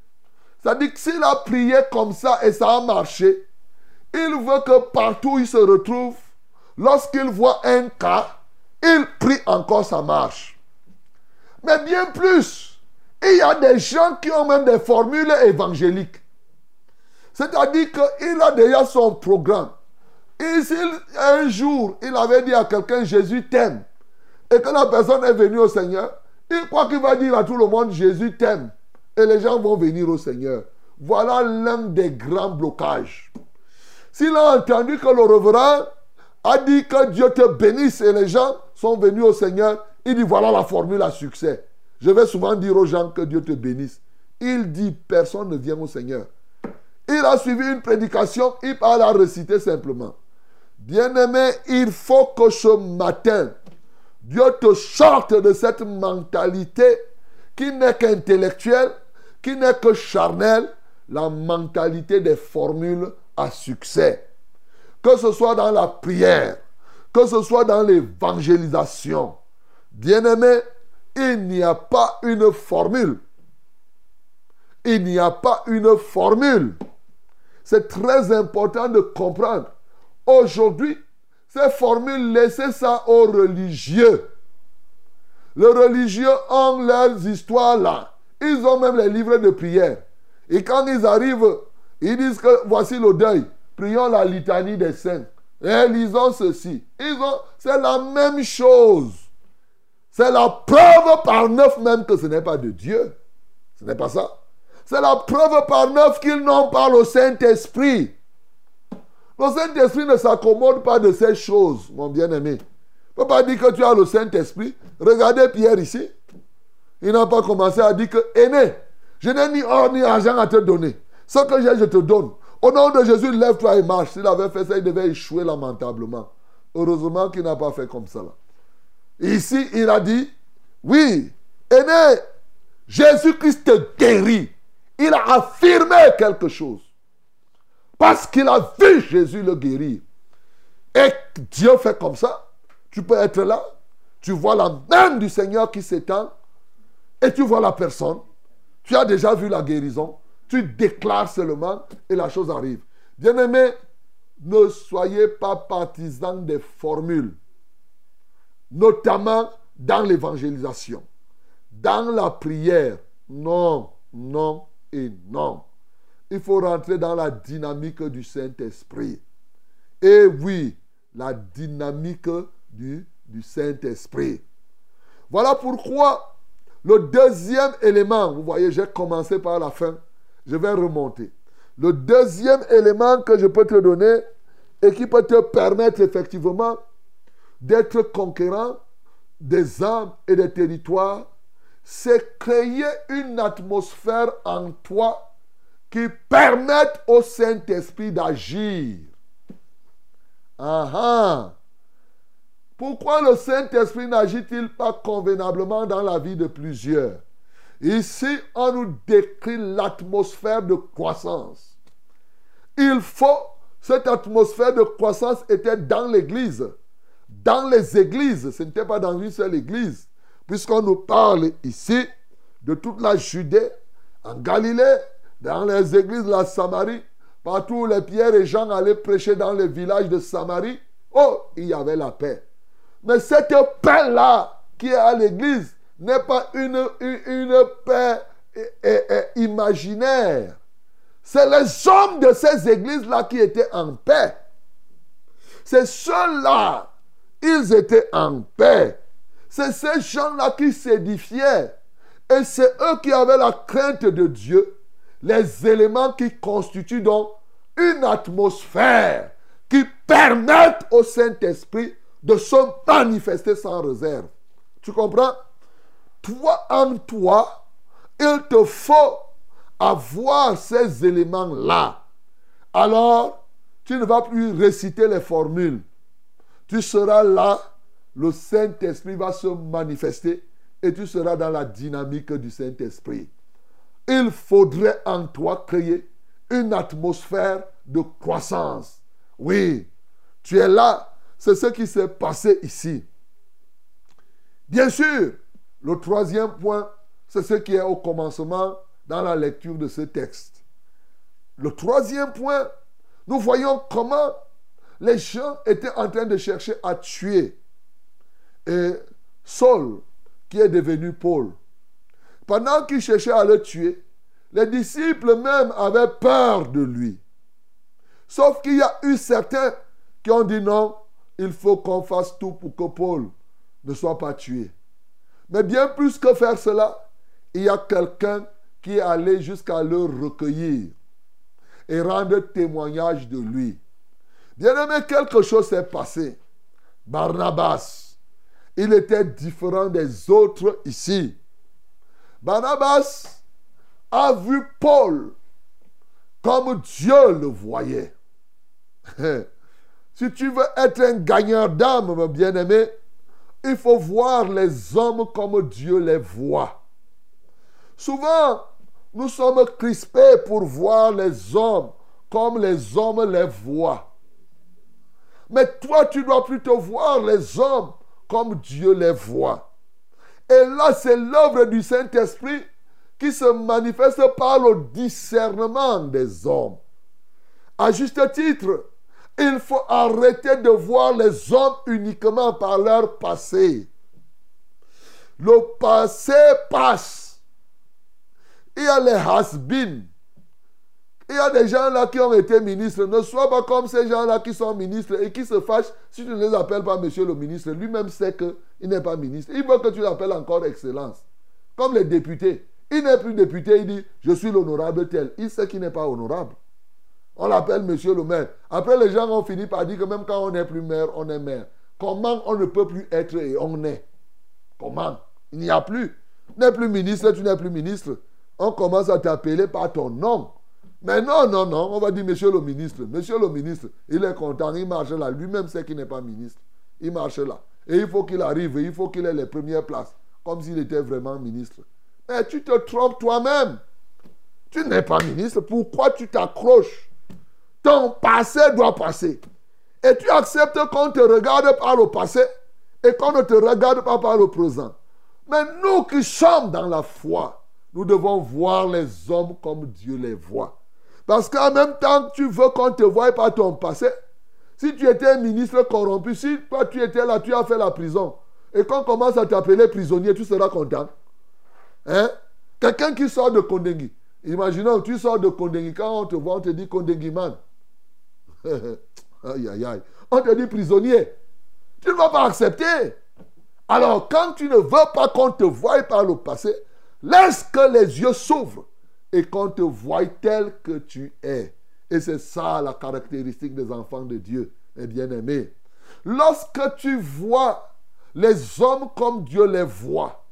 C'est-à-dire que s'il a prié comme ça et ça a marché, il veut que partout où il se retrouve, lorsqu'il voit un cas, il prie encore, ça marche. Mais bien plus, il y a des gens qui ont même des formules évangéliques. C'est-à-dire qu'il a déjà son programme. Et si un jour, il avait dit à quelqu'un, Jésus t'aime, et que la personne est venue au Seigneur, il croit qu'il va dire à tout le monde, Jésus t'aime. Et les gens vont venir au Seigneur. Voilà l'un des grands blocages. S'il a entendu que le reverend a dit que Dieu te bénisse et les gens sont venus au Seigneur, il dit voilà la formule à succès. Je vais souvent dire aux gens que Dieu te bénisse. Il dit personne ne vient au Seigneur. Il a suivi une prédication, il parle à reciter simplement. Bien-aimé, il faut que ce matin, Dieu te sorte de cette mentalité qui n'est qu'intellectuelle, qui n'est que charnelle, la mentalité des formules à succès. Que ce soit dans la prière, que ce soit dans l'évangélisation. Bien-aimé, il n'y a pas une formule. Il n'y a pas une formule. C'est très important de comprendre. Aujourd'hui, ces formules, laissez ça aux religieux. Les religieux ont leurs histoires là. Ils ont même les livres de prière. Et quand ils arrivent, ils disent que voici le deuil. Prions la litanie des saints. Et lisons ceci. C'est la même chose. C'est la preuve par neuf même que ce n'est pas de Dieu. Ce n'est pas ça. C'est la preuve par neuf qu'ils n'ont pas le Saint-Esprit. Le Saint-Esprit ne s'accommode pas de ces choses, mon bien-aimé. ne peut pas dire que tu as le Saint-Esprit. Regardez Pierre ici. Il n'a pas commencé à dire que, aîné, je n'ai ni or ni argent à te donner. Ce que j'ai, je te donne. Au nom de Jésus, lève-toi et marche. S'il avait fait ça, il devait échouer lamentablement. Heureusement qu'il n'a pas fait comme ça. Ici, il a dit, oui, aîné, Jésus-Christ te guérit. Il a affirmé quelque chose. Parce qu'il a vu Jésus le guérir. Et Dieu fait comme ça. Tu peux être là. Tu vois la main du Seigneur qui s'étend. Et tu vois la personne. Tu as déjà vu la guérison. Tu déclares seulement et la chose arrive. Bien-aimé, ne soyez pas partisans des formules. Notamment dans l'évangélisation. Dans la prière. Non, non et non il faut rentrer dans la dynamique du Saint-Esprit. Et oui, la dynamique du, du Saint-Esprit. Voilà pourquoi le deuxième élément, vous voyez, j'ai commencé par la fin, je vais remonter. Le deuxième élément que je peux te donner et qui peut te permettre effectivement d'être conquérant des âmes et des territoires, c'est créer une atmosphère en toi qui permettent au Saint-Esprit d'agir. Ah, ah. Pourquoi le Saint-Esprit n'agit-il pas convenablement dans la vie de plusieurs? Ici, on nous décrit l'atmosphère de croissance. Il faut, cette atmosphère de croissance était dans l'Église. Dans les églises, ce n'était pas dans une seule église. Puisqu'on nous parle ici de toute la Judée, en Galilée, dans les églises de la Samarie, partout où les pierres et Jean allaient prêcher dans les villages de Samarie, oh, il y avait la paix. Mais cette paix-là qui est à l'église n'est pas une, une, paix imaginaire. C'est les hommes de ces églises-là qui étaient en paix. C'est ceux-là, ils étaient en paix. C'est ces gens-là qui s'édifiaient. Et c'est eux qui avaient la crainte de Dieu. Les éléments qui constituent donc une atmosphère qui permettent au Saint-Esprit de se manifester sans réserve. Tu comprends? Toi, en toi, il te faut avoir ces éléments-là. Alors, tu ne vas plus réciter les formules. Tu seras là, le Saint-Esprit va se manifester et tu seras dans la dynamique du Saint-Esprit. Il faudrait en toi créer une atmosphère de croissance. Oui, tu es là. C'est ce qui s'est passé ici. Bien sûr, le troisième point, c'est ce qui est au commencement dans la lecture de ce texte. Le troisième point, nous voyons comment les gens étaient en train de chercher à tuer. Et Saul, qui est devenu Paul, pendant qu'il cherchait à le tuer, les disciples même avaient peur de lui. Sauf qu'il y a eu certains qui ont dit non, il faut qu'on fasse tout pour que Paul ne soit pas tué. Mais bien plus que faire cela, il y a quelqu'un qui est allé jusqu'à le recueillir et rendre témoignage de lui. Bien aimé, quelque chose s'est passé. Barnabas, il était différent des autres ici. Barnabas a vu Paul comme Dieu le voyait. si tu veux être un gagneur d'âme, mon bien-aimé, il faut voir les hommes comme Dieu les voit. Souvent, nous sommes crispés pour voir les hommes comme les hommes les voient. Mais toi, tu dois plutôt voir les hommes comme Dieu les voit. Et là, c'est l'œuvre du Saint-Esprit qui se manifeste par le discernement des hommes. À juste titre, il faut arrêter de voir les hommes uniquement par leur passé. Le passé passe. Il y a les has -been. Il y a des gens là qui ont été ministres. Ne sois pas comme ces gens-là qui sont ministres et qui se fâchent si tu ne les appelles pas monsieur le ministre. Lui-même sait qu'il n'est pas ministre. Il veut que tu l'appelles encore excellence. Comme les députés. Il n'est plus député, il dit je suis l'honorable tel. Il sait qu'il n'est pas honorable. On l'appelle monsieur le maire. Après, les gens ont fini par dire que même quand on n'est plus maire, on est maire. Comment on ne peut plus être et on est? Comment? Il n'y a plus. Tu n'es plus ministre, tu n'es plus ministre. On commence à t'appeler par ton nom. Mais non, non, non, on va dire monsieur le ministre. Monsieur le ministre, il est content, il marche là. Lui-même sait qu'il n'est pas ministre. Il marche là. Et il faut qu'il arrive, il faut qu'il ait les premières places. Comme s'il était vraiment ministre. Mais tu te trompes toi-même. Tu n'es pas ministre. Pourquoi tu t'accroches? Ton passé doit passer. Et tu acceptes qu'on te regarde par le passé et qu'on ne te regarde pas par le présent. Mais nous qui sommes dans la foi, nous devons voir les hommes comme Dieu les voit. Parce qu'en même temps, tu veux qu'on te voie par ton passé. Si tu étais un ministre corrompu, si toi tu étais là, tu as fait la prison, et qu'on commence à t'appeler prisonnier, tu seras content. Hein? Quelqu'un qui sort de Kondengi. Imaginons, tu sors de Kondengi, quand on te voit, on te dit Kondengi man. aïe, aïe, aïe. On te dit prisonnier. Tu ne vas pas accepter. Alors, quand tu ne veux pas qu'on te voie par le passé, laisse que les yeux s'ouvrent et qu'on te voie tel que tu es. Et c'est ça la caractéristique des enfants de Dieu, mes bien-aimés. Lorsque tu vois les hommes comme Dieu les voit,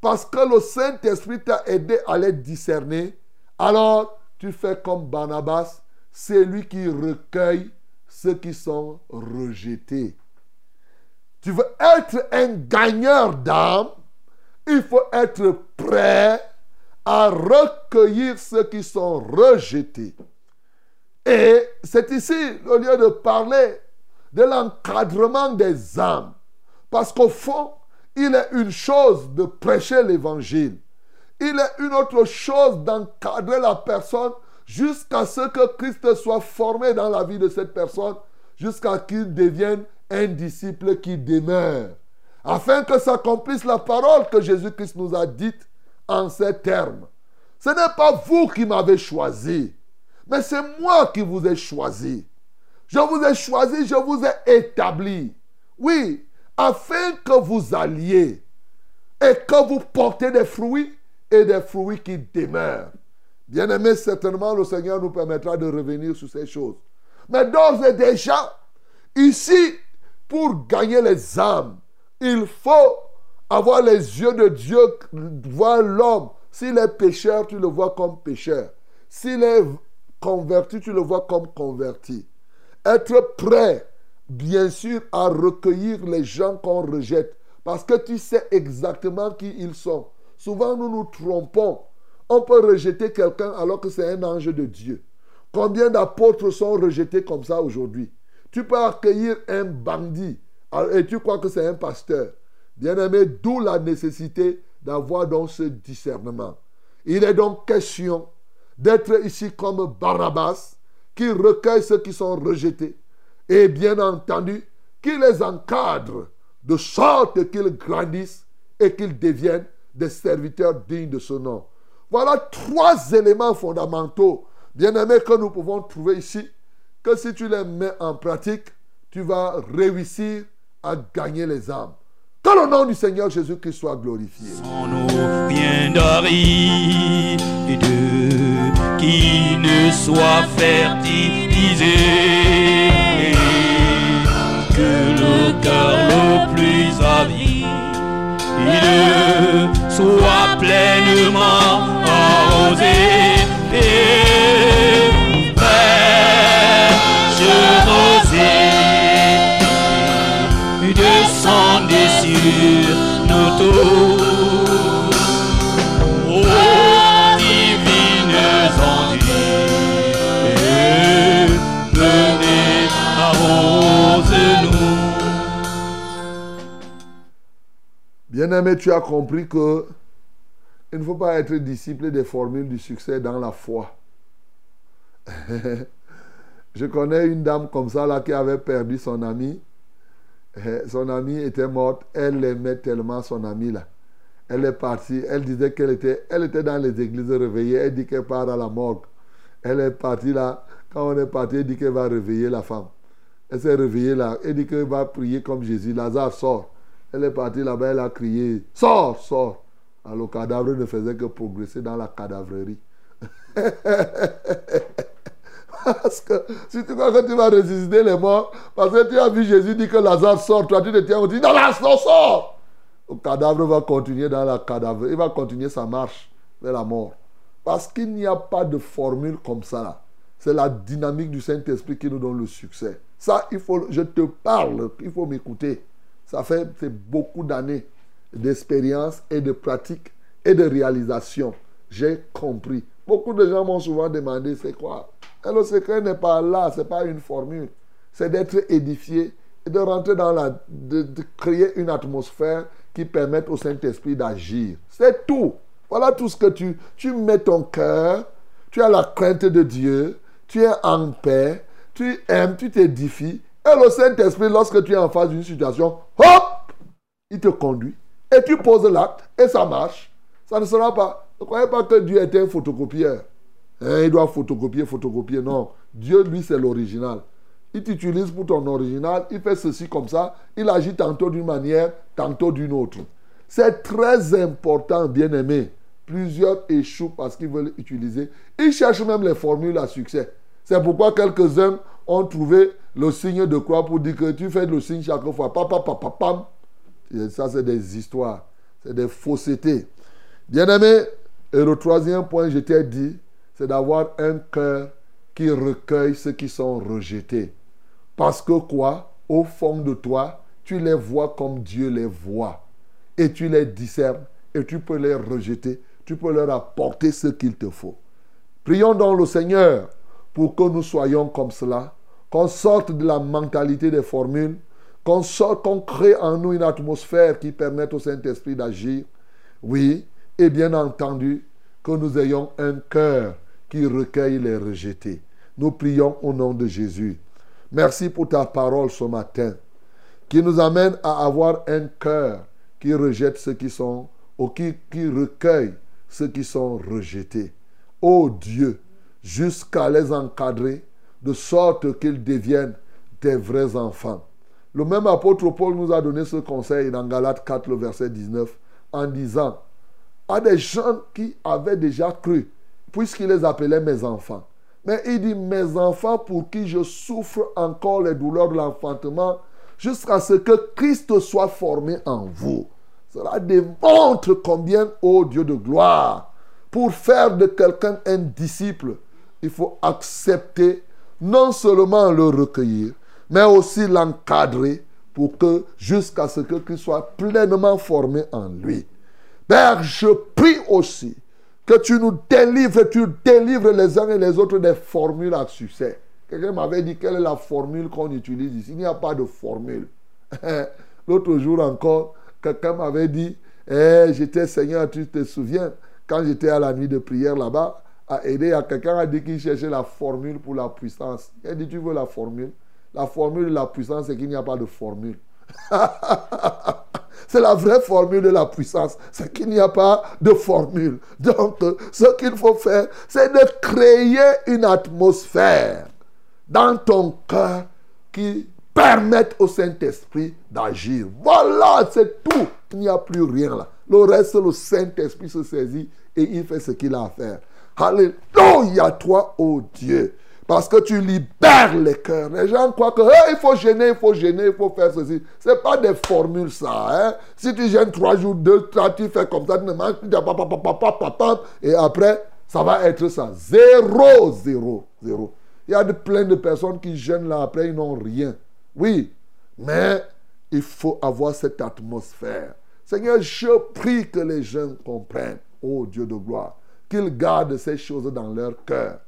parce que le Saint-Esprit t'a aidé à les discerner, alors tu fais comme Barnabas c'est lui qui recueille ceux qui sont rejetés. tu veux être un gagneur d'âme, il faut être prêt à recueillir ceux qui sont rejetés. Et c'est ici, au lieu de parler de l'encadrement des âmes, parce qu'au fond, il est une chose de prêcher l'évangile. Il est une autre chose d'encadrer la personne jusqu'à ce que Christ soit formé dans la vie de cette personne, jusqu'à qu'il devienne un disciple qui demeure. Afin que s'accomplisse la parole que Jésus-Christ nous a dite en ces termes. Ce n'est pas vous qui m'avez choisi, mais c'est moi qui vous ai choisi. Je vous ai choisi, je vous ai établi. Oui, afin que vous alliez et que vous portez des fruits et des fruits qui demeurent. Bien aimé, certainement le Seigneur nous permettra de revenir sur ces choses. Mais d'ores et déjà, ici, pour gagner les âmes, il faut avoir les yeux de Dieu, voir l'homme. S'il est pécheur, tu le vois comme pécheur. S'il est converti, tu le vois comme converti. Être prêt, bien sûr, à recueillir les gens qu'on rejette. Parce que tu sais exactement qui ils sont. Souvent, nous nous trompons. On peut rejeter quelqu'un alors que c'est un ange de Dieu. Combien d'apôtres sont rejetés comme ça aujourd'hui? Tu peux accueillir un bandit et tu crois que c'est un pasteur. Bien-aimé, d'où la nécessité d'avoir donc ce discernement. Il est donc question d'être ici comme Barabbas, qui recueille ceux qui sont rejetés, et bien entendu, qui les encadre de sorte qu'ils grandissent et qu'ils deviennent des serviteurs dignes de ce nom. Voilà trois éléments fondamentaux, bien-aimés, que nous pouvons trouver ici, que si tu les mets en pratique, tu vas réussir à gagner les âmes. Que le nom du Seigneur Jésus-Christ soit glorifié. Ne soit que le cœur le plus avide soit pleinement arrosé. Et fraîche rosée, descendez sur nos tours. Bien-aimé, tu as compris que il ne faut pas être disciple des formules du succès dans la foi. Je connais une dame comme ça là qui avait perdu son ami. Eh, Son amie était morte. Elle aimait tellement son ami là. Elle est partie. Elle disait qu'elle était, elle était dans les églises réveillées. Elle dit qu'elle part à la morgue. Elle est partie là. Quand on est parti, elle dit qu'elle va réveiller la femme. Elle s'est réveillée là. Elle dit qu'elle va prier comme Jésus. Lazare sort. Elle est partie là-bas. Elle a crié Sors, sors. Alors le cadavre ne faisait que progresser dans la cadavrerie. Parce que si tu crois que tu vas ressusciter les morts, parce que tu as vu Jésus dire que Lazare sort, toi tu te tiens, on dit non, Lazare sort. Le cadavre va continuer dans la cadavre, il va continuer sa marche vers la mort. Parce qu'il n'y a pas de formule comme ça. là. C'est la dynamique du Saint-Esprit qui nous donne le succès. Ça, il faut, je te parle, il faut m'écouter. Ça fait beaucoup d'années d'expérience et de pratique et de réalisation. J'ai compris. Beaucoup de gens m'ont souvent demandé c'est quoi? Et le secret n'est pas là, ce n'est pas une formule. C'est d'être édifié et de rentrer dans la. De, de créer une atmosphère qui permette au Saint-Esprit d'agir. C'est tout. Voilà tout ce que tu. Tu mets ton cœur, tu as la crainte de Dieu, tu es en paix, tu aimes, tu t'édifies. Et le Saint-Esprit, lorsque tu es en face d'une situation, hop, il te conduit. Et tu poses l'acte et ça marche. Ça ne sera pas. Ne croyez pas que Dieu est un photocopieur. Hein, il doit photocopier, photocopier. Non. Dieu, lui, c'est l'original. Il t'utilise pour ton original. Il fait ceci comme ça. Il agit tantôt d'une manière, tantôt d'une autre. C'est très important, bien aimé. Plusieurs échouent parce qu'ils veulent utiliser. Ils cherchent même les formules à succès. C'est pourquoi quelques-uns ont trouvé le signe de croix pour dire que tu fais le signe chaque fois. Papa, papa, pam. Et ça, c'est des histoires. C'est des faussetés. Bien-aimé, et le troisième point, je t'ai dit, c'est d'avoir un cœur qui recueille ceux qui sont rejetés. Parce que quoi? Au fond de toi, tu les vois comme Dieu les voit. Et tu les discernes et tu peux les rejeter. Tu peux leur apporter ce qu'il te faut. Prions donc le Seigneur pour que nous soyons comme cela, qu'on sorte de la mentalité des formules, qu'on qu'on crée en nous une atmosphère qui permette au Saint-Esprit d'agir. Oui, et bien entendu, que nous ayons un cœur qui recueille les rejetés. Nous prions au nom de Jésus. Merci pour ta parole ce matin, qui nous amène à avoir un cœur qui rejette ceux qui sont, ou qui, recueille ceux qui sont rejetés. Ô Dieu, jusqu'à les encadrer, de sorte qu'ils deviennent des vrais enfants. Le même apôtre Paul nous a donné ce conseil dans Galates 4, le verset 19, en disant à des gens qui avaient déjà cru, puisqu'il les appelait mes enfants. Mais il dit, mes enfants pour qui je souffre encore les douleurs de l'enfantement, jusqu'à ce que Christ soit formé en vous. Cela démontre combien, ô Dieu de gloire, pour faire de quelqu'un un disciple, il faut accepter non seulement le recueillir, mais aussi l'encadrer pour que jusqu'à ce que Christ soit pleinement formé en lui. Père, je prie aussi que tu nous délivres, tu délivres les uns et les autres des formules à succès. Quelqu'un m'avait dit quelle est la formule qu'on utilise ici? Il n'y a pas de formule. L'autre jour encore, quelqu'un m'avait dit, eh, j'étais Seigneur, tu te souviens, quand j'étais à la nuit de prière là-bas, à aider, à quelqu'un a dit qu'il cherchait la formule pour la puissance. Il a dit, tu veux la formule La formule de la puissance, c'est qu'il n'y a pas de formule. C'est la vraie formule de la puissance. C'est qu'il n'y a pas de formule. Donc, ce qu'il faut faire, c'est de créer une atmosphère dans ton cœur qui permette au Saint-Esprit d'agir. Voilà, c'est tout. Il n'y a plus rien là. Le reste, le Saint-Esprit se saisit et il fait ce qu'il a à faire. Alléluia, toi, ô Dieu. Parce que tu libères les cœurs. Les gens croient que il faut gêner, il faut gêner, il faut faire ceci. Ce n'est pas des formules, ça. Hein? Si tu gênes trois jours, deux, trois, tu fais comme ça, tu ne manges plus, et après, ça va être ça. Zéro, zéro, zéro. Il y a de, plein de personnes qui gênent là, après, ils n'ont rien. Oui, mais il faut avoir cette atmosphère. Seigneur, je prie que les gens comprennent, oh Dieu de gloire, qu'ils gardent ces choses dans leur cœur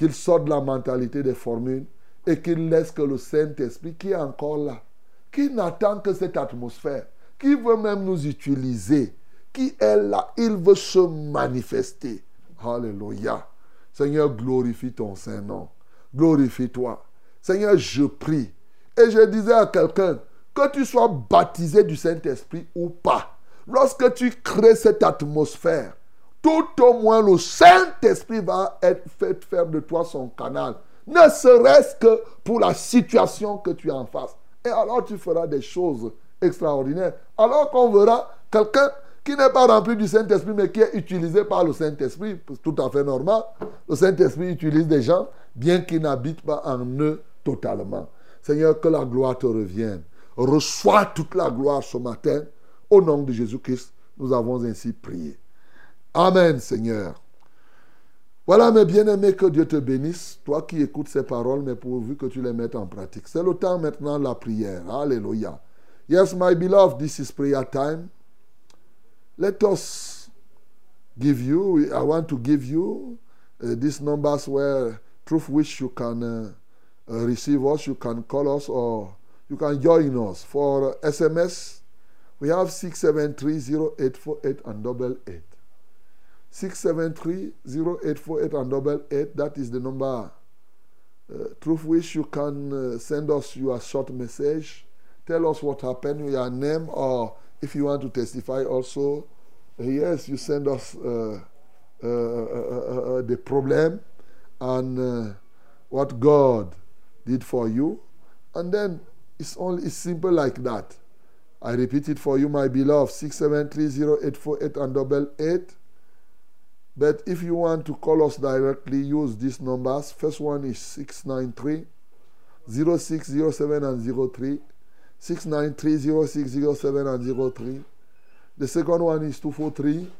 qu'il sorte de la mentalité des formules et qu'il laisse que le Saint-Esprit qui est encore là, qui n'attend que cette atmosphère, qui veut même nous utiliser, qui est là, il veut se manifester. Alléluia. Seigneur, glorifie ton Saint-Nom. Glorifie-toi. Seigneur, je prie. Et je disais à quelqu'un, que tu sois baptisé du Saint-Esprit ou pas, lorsque tu crées cette atmosphère, tout au moins le Saint-Esprit va être faire de toi son canal. Ne serait-ce que pour la situation que tu as en face. Et alors tu feras des choses extraordinaires. Alors qu'on verra quelqu'un qui n'est pas rempli du Saint-Esprit, mais qui est utilisé par le Saint-Esprit, tout à fait normal. Le Saint-Esprit utilise des gens, bien qu'ils n'habitent pas en eux totalement. Seigneur, que la gloire te revienne. Reçois toute la gloire ce matin. Au nom de Jésus-Christ, nous avons ainsi prié. Amen, Seigneur. Voilà, mes bien-aimés, que Dieu te bénisse. Toi qui écoutes ces paroles, mais pourvu que tu les mettes en pratique. C'est le temps maintenant de la prière. Alléluia. Yes, my beloved, this is prayer time. Let us give you, I want to give you uh, these numbers where, through which you can uh, uh, receive us, you can call us, or you can join us. For SMS, we have 6730848 and double eight. 673-0848 and double eight. That is the number uh, through which you can uh, send us your short message. Tell us what happened, your name, or if you want to testify also. Uh, yes, you send us uh, uh, uh, the problem and what God did for you. And then it's only it's simple like that. I repeat it for you, my beloved. 673-0848 and double eight. But if you want to call us directly, use these numbers. First one is 693 0607 and 03. 693 0607 and 03. The second one is 243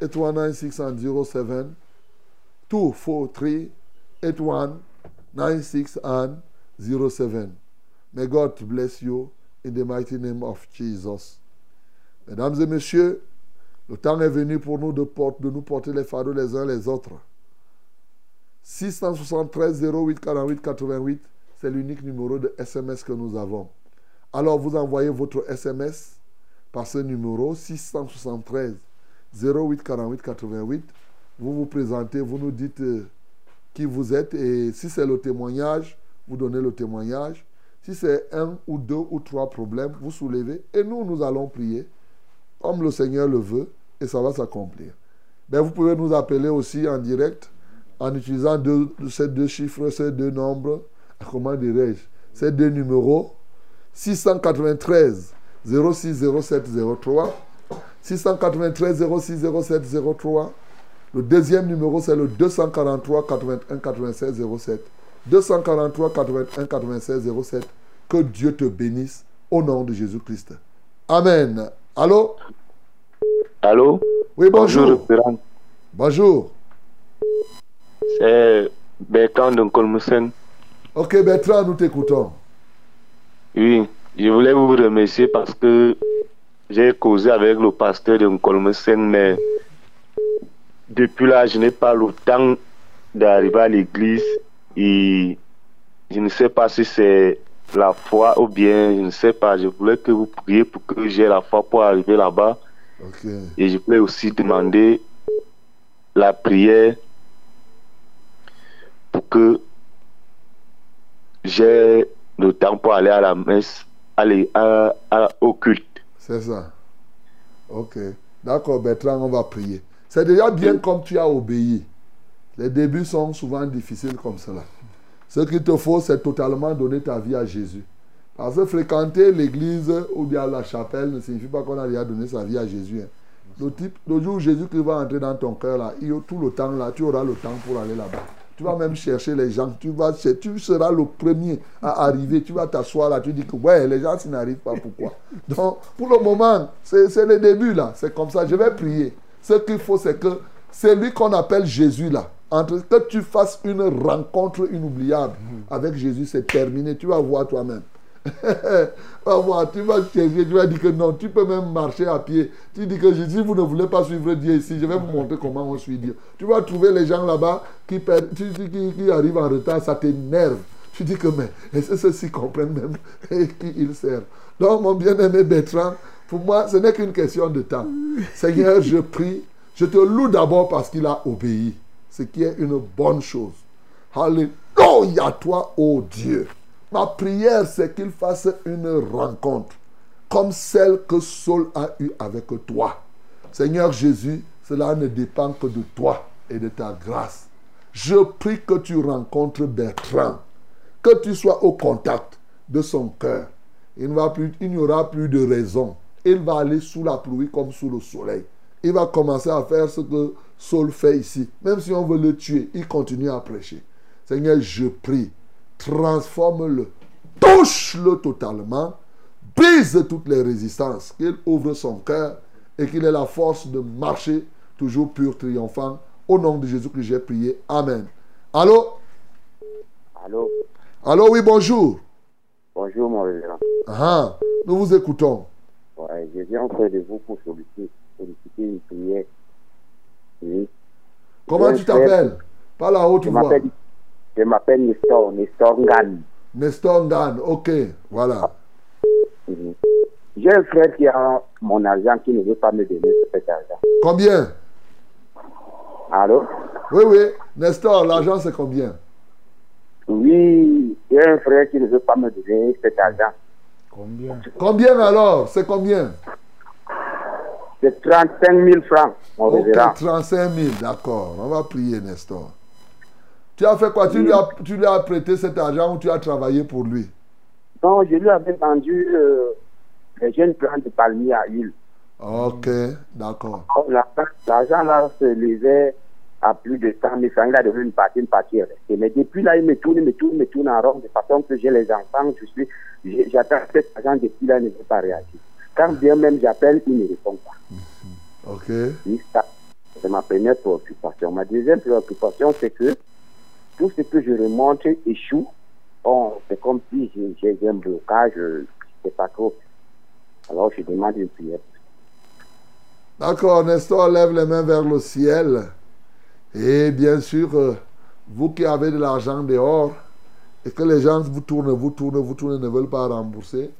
8196 and 07. 243 8196 and 07. May God bless you In the mighty name of Jesus. Mesdames et messieurs, le temps est venu pour nous de, de nous porter les fardeaux les uns les autres. 673 08 48 88, c'est l'unique numéro de SMS que nous avons. Alors vous envoyez votre SMS par ce numéro 673 08 48 88. Vous vous présentez, vous nous dites euh, qui vous êtes et si c'est le témoignage, vous donnez le témoignage. Si c'est un ou deux ou trois problèmes, vous soulevez et nous, nous allons prier comme le Seigneur le veut et ça va s'accomplir. Ben, vous pouvez nous appeler aussi en direct en utilisant ces deux chiffres, ces deux nombres, comment dirais-je, ces deux numéros 693 06 07 03 693 06 07 03 le deuxième numéro, c'est le 243 81 96 07. 243 81 96 07. Que Dieu te bénisse au nom de Jésus-Christ. Amen. Allô? Allô? Oui, bonjour. référent. Bonjour. C'est Bertrand de Colmusen. Ok, Bertrand, nous t'écoutons. Oui, je voulais vous remercier parce que j'ai causé avec le pasteur de Colmusen, mais depuis là, je n'ai pas le temps d'arriver à l'église et je ne sais pas si c'est la foi ou bien, je ne sais pas. Je voulais que vous priez pour que j'ai la foi pour arriver là-bas. Et je voulais aussi demander la prière pour que j'ai le temps pour aller à la messe, aller à, à- au culte. C'est ça. Ok. D'accord, Bertrand, on va prier. C'est déjà bien comme tu as obéi. Les débuts sont souvent difficiles comme cela. Ce qu'il te faut, c'est totalement donner ta vie à Jésus. Parce que fréquenter l'église ou bien la chapelle ne signifie pas qu'on a déjà donné sa vie à Jésus. hein. Le, type, le jour où Jésus qui va entrer dans ton cœur, là, il y a tout le temps là, tu auras le temps pour aller là-bas. Tu vas même chercher les gens. Tu, vas, tu seras le premier à arriver. Tu vas t'asseoir là. Tu dis que ouais, les gens s'ils n'arrivent pas. Pourquoi? Donc, pour le moment, c'est c'est le début là. C'est comme ça. Je vais prier. Ce qu'il faut, c'est que c'est lui qu'on appelle Jésus là. Entre, que tu fasses une rencontre inoubliable avec Jésus, c'est terminé. Tu vas voir toi-même. Va voir, tu vas chercher, tu vas dire que non, tu peux même marcher à pied. Tu dis que si vous ne voulez pas suivre Dieu ici, je vais vous montrer comment on suit Dieu. Tu vas trouver les gens là-bas qui, qui, arrivent en retard, ça t'énerve. Tu dis que mais, est-ce que ceux-ci comprennent même qui ils servent Donc, mon bien-aimé Bertrand, pour moi, ce n'est qu'une question de temps. Seigneur, je prie, je te loue d'abord parce qu'il a obéi, ce qui est une bonne chose. Alléluia toi, ô Dieu. Ma prière, c'est qu'il fasse une rencontre comme celle que Saul a eue avec toi. Seigneur Jésus, cela ne dépend que de toi et de ta grâce. Je prie que tu rencontres Bertrand, que tu sois au contact de son cœur. Il n'y aura plus de raison. Il va aller sous la pluie comme sous le soleil. Il va commencer à faire ce que Saul fait ici. Même si on veut le tuer, il continue à prêcher. Seigneur, je prie, transforme-le, touche-le totalement, brise toutes les résistances, qu'il ouvre son cœur et qu'il ait la force de marcher toujours pur, triomphant. Au nom de Jésus que j'ai prié. Amen. Allô? Allô, Allô, oui, bonjour. bonjour mon révérend. Ah, nous vous écoutons. Ouais, je viens auprès de vous pour solliciter, solliciter une prière. Oui. Comment Je tu t'appelles? Par la haute voix. Je m'appelle Nestor, Nestor Ngan. Nestor Dan, ok, voilà. J'ai un frère qui a mon argent qui ne veut pas me donner cet argent. Combien? Allô? Oui, oui. Nestor, l'argent c'est combien? Oui, j'ai un frère qui ne veut pas me donner cet argent. Combien? Combien alors? C'est combien? C'est 35 000 francs, mon Ok, révérend. 35 000, d'accord. On va prier, Nestor. Tu as fait quoi? Tu lui, as, tu lui as prêté cet argent ou tu as travaillé pour lui? Donc, je lui avais vendu euh, les jeunes plants de palmier à huile. Ok, d'accord. La- L'argent là se levait à plus de 100 000 francs. Il a devenu une partie, une partie est restée. Mais depuis là, il me tourne, il me tourne, il me tourne en rond de façon que j'ai les enfants. Je suis, j'attends cet argent depuis là, il ne veut pas réagir. Quand bien même j'appelle, il ne répond pas. Ok. Oui, ça, C'est ma première préoccupation. Ma deuxième préoccupation, c'est que tout ce que je remonte échoue. C'est comme si j'ai- un blocage. euh, sais pas trop. Alors je demande une prière. D'accord, Nestor lève les mains vers le ciel. Et bien sûr, euh, vous qui avez de l'argent dehors, et que les gens vous tournent, vous tournent, vous tournent, ne veulent pas rembourser,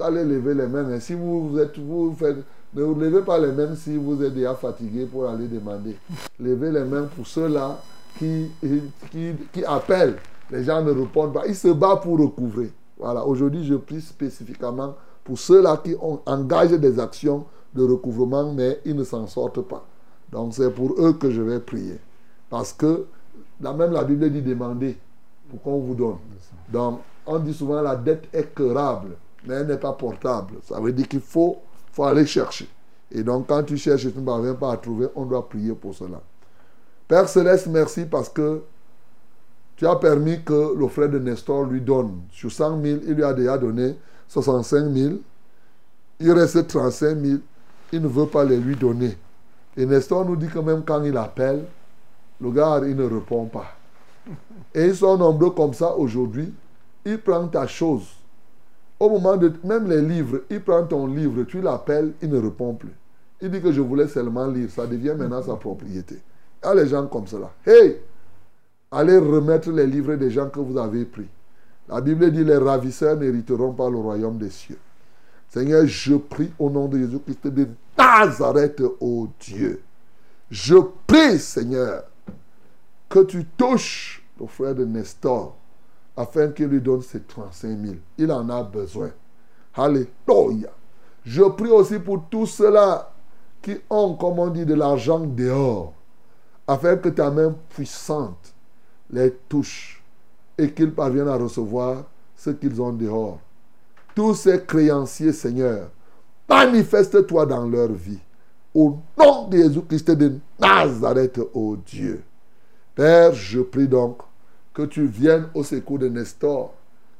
allez lever les mains. Et si vous, vous êtes, vous faites, ne vous levez pas les mains si vous êtes déjà fatigué pour aller demander. Levez les mains pour ceux-là qui, qui, qui appellent. Les gens ne répondent pas. Ils se battent pour recouvrer. Voilà, aujourd'hui, je prie spécifiquement pour ceux-là qui ont engagé des actions de recouvrement, mais ils ne s'en sortent pas. Donc, c'est pour eux que je vais prier. Parce que, là même la Bible dit demander pour qu'on vous donne. Donc, on dit souvent la dette est querable, mais elle n'est pas portable. Ça veut dire qu'il faut, faut aller chercher. Et donc, quand tu cherches et tu ne parviens pas à trouver, on doit prier pour cela. Père Céleste, merci parce que tu as permis que le frère de Nestor lui donne. Sur 100 000, il lui a déjà donné 65 000. Il reste 35 000. Il ne veut pas les lui donner. Et Nestor nous dit que même quand il appelle, le gars, il ne répond pas. Et ils sont nombreux comme ça aujourd'hui. Il prend ta chose. Au moment de... Même les livres, il prend ton livre, tu l'appelles, il ne répond plus. Il dit que je voulais seulement lire. Ça devient maintenant sa propriété. Il y les gens comme cela. Hey! Allez remettre les livres des gens que vous avez pris. La Bible dit les ravisseurs n'hériteront pas le royaume des cieux. Seigneur, je prie au nom de Jésus-Christ de Nazareth, ô Dieu. Je prie, Seigneur, que tu touches le frère de Nestor afin qu'il lui donne ses 35 000. Il en a besoin. Alléluia. Je prie aussi pour tous ceux-là qui ont, comme on dit, de l'argent dehors, afin que ta main puissante les touche et qu'ils parviennent à recevoir ce qu'ils ont dehors. Tous ces créanciers, Seigneur, manifeste-toi dans leur vie. Au nom de Jésus-Christ de Nazareth, ô Dieu. Père, je prie donc que tu viennes au secours de Nestor,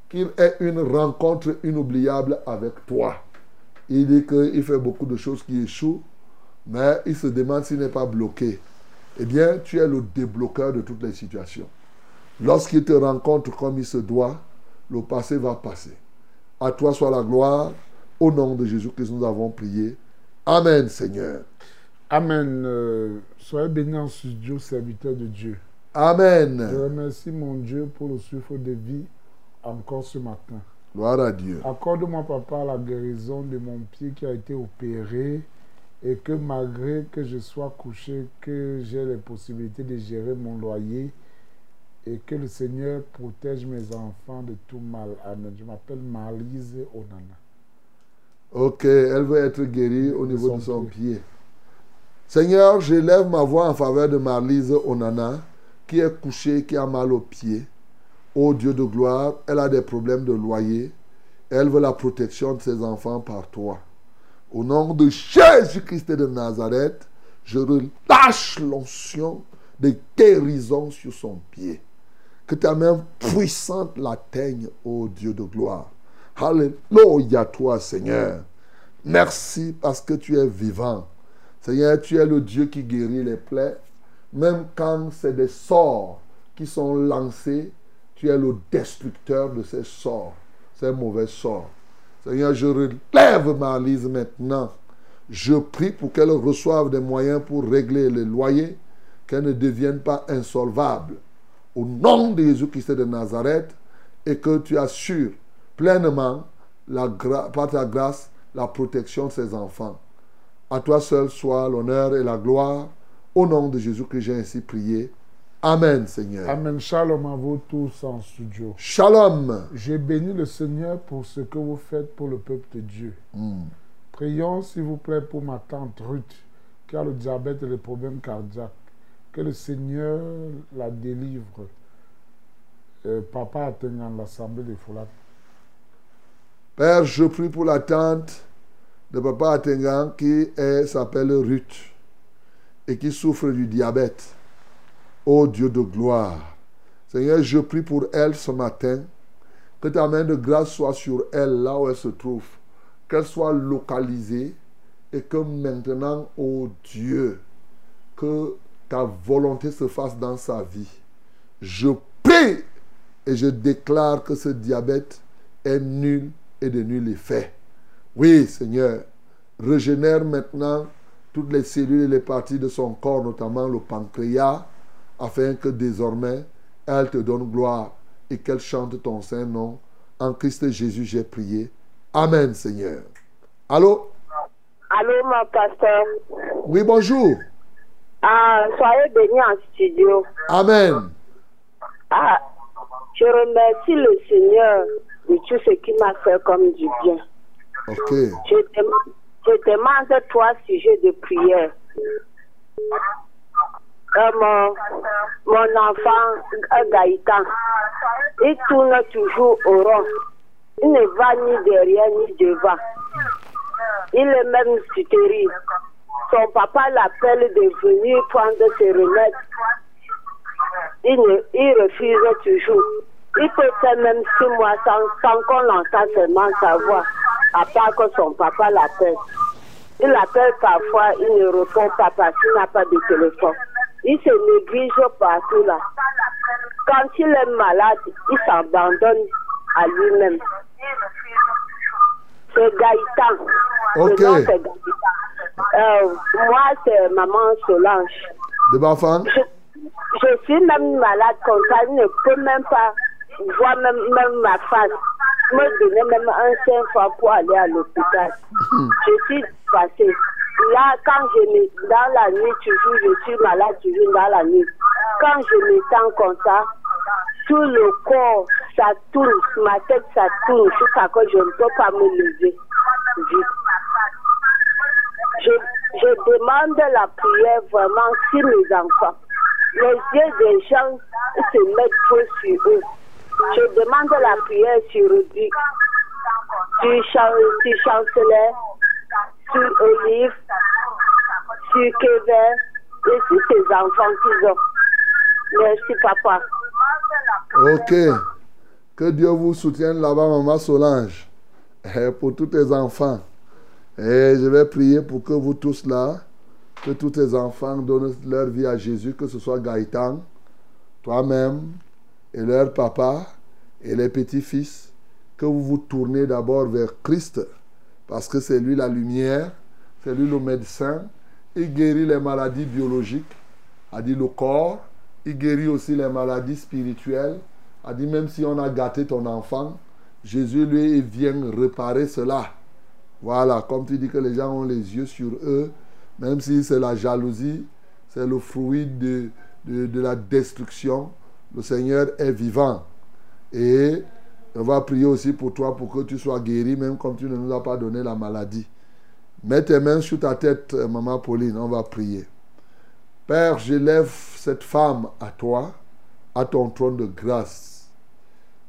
qu'il ait une rencontre inoubliable avec toi. Il dit qu'il fait beaucoup de choses qui échouent, mais il se demande s'il n'est pas bloqué. Eh bien, tu es le débloqueur de toutes les situations. Lorsqu'il te rencontre comme il se doit, le passé va passer. À toi soit la gloire. Au nom de Jésus que nous avons prié. Amen, Seigneur. Amen. Euh, soyez bénis en studio, serviteur de Dieu. Amen. Je remercie mon Dieu pour le souffle de vie encore ce matin. Gloire à Dieu. Accorde-moi, papa, la guérison de mon pied qui a été opéré et que malgré que je sois couché, que j'ai les possibilités de gérer mon loyer et que le Seigneur protège mes enfants de tout mal. Amen. Je m'appelle Marlise Onana. Ok, elle veut être guérie au niveau de son pied. Seigneur, j'élève ma voix en faveur de Marlise Onana, qui est couchée, qui a mal au pied. Ô Dieu de gloire, elle a des problèmes de loyer. Elle veut la protection de ses enfants par toi. Au nom de Jésus-Christ de Nazareth, je relâche l'onction de guérison sur son pied. Que ta main puissante l'atteigne, ô Dieu de gloire. Alléluia toi, Seigneur. Merci parce que tu es vivant. Seigneur, tu es le Dieu qui guérit les plaies. Même quand c'est des sorts qui sont lancés, tu es le destructeur de ces sorts, ces mauvais sorts. Seigneur, je relève ma lise maintenant. Je prie pour qu'elle reçoive des moyens pour régler les loyers, qu'elle ne devienne pas insolvable. Au nom de Jésus-Christ de Nazareth, et que tu assures pleinement, par ta grâce, la protection de ses enfants. À toi seul soit l'honneur et la gloire. Au nom de Jésus-Christ, j'ai ainsi prié. Amen, Seigneur. Amen. Shalom à vous tous en studio. Shalom. J'ai béni le Seigneur pour ce que vous faites pour le peuple de Dieu. Mm. Prions, s'il vous plaît, pour ma tante Ruth, qui a le diabète et les problèmes cardiaques. Que le Seigneur la délivre. Euh, papa atteignant l'assemblée de Folat. Père, je prie pour la tante de Papa Atengan qui s'appelle Ruth et qui souffre du diabète. Ô Dieu de gloire, Seigneur, je prie pour elle ce matin. Que ta main de grâce soit sur elle, là où elle se trouve. Qu'elle soit localisée et que maintenant, ô Dieu, que ta volonté se fasse dans sa vie. Je prie et je déclare que ce diabète est nul et de nul effet. Oui, Seigneur, régénère maintenant toutes les cellules et les parties de son corps, notamment le pancréas, afin que désormais elle te donne gloire et qu'elle chante ton saint nom. En Christ Jésus, j'ai prié. Amen, Seigneur. Allô? Allô, mon pasteur. Oui, bonjour. Ah, soyez bénis en studio. Amen. Ah, je remercie le Seigneur de tout ce qu'il m'a fait comme du bien. Ok. Je demande, je demande trois sujets de prière. Mon, mon enfant Gaïtan, il tourne toujours au rond. Il ne va ni derrière ni devant. Il est même stérile. Son papa l'appelle de venir prendre ses remèdes. Il, il refuse toujours. Il peut faire même six mois sans, sans qu'on entende seulement sa voix, à part que son papa l'appelle. Il l'appelle parfois, il ne répond pas parce qu'il n'a pas de téléphone. Il se néglige partout là. Quand il est malade, il s'abandonne à lui-même. C'est Gaïtan. Ok. Le nom. Euh, moi, c'est maman Solange. De Bafan? Je, je suis même malade comme ça, je ne peux même pas voir même, même ma face. Me donner même un cinq fois pour aller à l'hôpital. Je suis passée. Là, quand je me, dans la nuit, toujours, je suis malade, toujours dans la nuit. Quand je me sens comme ça, tout le corps, ça tourne, ma tête, ça tourne, jusqu'à que je ne peux pas me lever. Je, je demande la prière vraiment sur mes enfants. Les yeux des gens se mettent trop sur eux. Je demande la prière sur Rudy, sur, sur Chanceler, sur Olive, sur Kevin et sur ses enfants qu'ils ont. Merci, papa. Ok. Que Dieu vous soutienne là-bas, maman Solange. Et pour tous tes enfants. Et je vais prier pour que vous tous là, que tous tes enfants donnent leur vie à Jésus, que ce soit Gaëtan, toi-même, et leur papa, et les petits-fils, que vous vous tournez d'abord vers Christ, parce que c'est lui la lumière, c'est lui le médecin. Il guérit les maladies biologiques, a dit le corps, il guérit aussi les maladies spirituelles, a dit même si on a gâté ton enfant, Jésus lui vient réparer cela. Voilà, comme tu dis que les gens ont les yeux sur eux, même si c'est la jalousie, c'est le fruit de, de, de la destruction, le Seigneur est vivant. Et on va prier aussi pour toi pour que tu sois guéri, même comme tu ne nous as pas donné la maladie. Mets tes mains sur ta tête, euh, maman Pauline, on va prier. Père, j'élève cette femme à toi, à ton trône de grâce.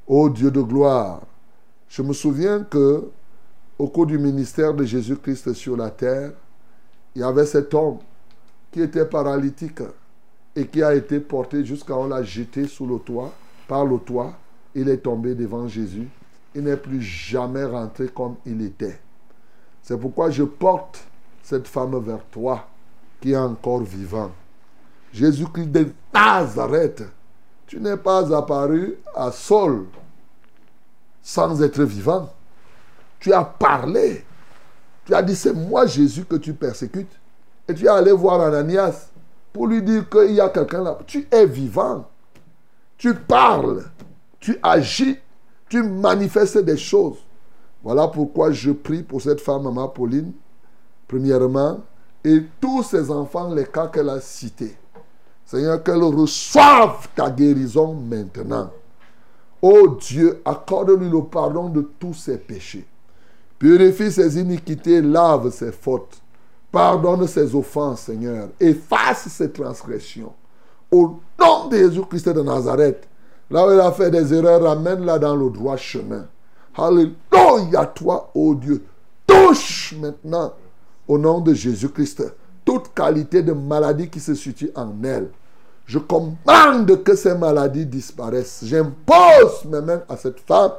Ô Dieu de gloire, je me souviens que au cours du ministère de Jésus-Christ sur la terre, il y avait cet homme qui était paralytique et qui a été porté jusqu'à on l'a jeté sous le toit, par le toit. Il est tombé devant Jésus. Il n'est plus jamais rentré comme il était. C'est pourquoi je porte cette femme vers toi qui est encore vivant. Jésus-Christ de Nazareth, tu n'es pas apparu à Saul sans être vivant. Tu as parlé. Tu as dit, c'est moi Jésus que tu persécutes. Et tu es allé voir Ananias pour lui dire qu'il y a quelqu'un là. Tu es vivant. Tu parles. Tu agis. Tu manifestes des choses. Voilà pourquoi je prie pour cette femme, Maman Pauline, premièrement, et tous ses enfants, les cas qu'elle a cités. Seigneur, qu'elle reçoive ta guérison maintenant. Ô Dieu, accorde-lui le pardon de tous ses péchés. Purifie ses iniquités, lave ses fautes. Pardonne ses offenses, Seigneur. Efface ses transgressions. Au nom de Jésus-Christ de Nazareth, là où il a fait des erreurs, ramène-la dans le droit chemin. Alléluia, toi, ô Dieu. Touche maintenant, au nom de Jésus-Christ, toute qualité de maladie qui se situe en elle. Je commande que ces maladies disparaissent. J'impose mes mains à cette femme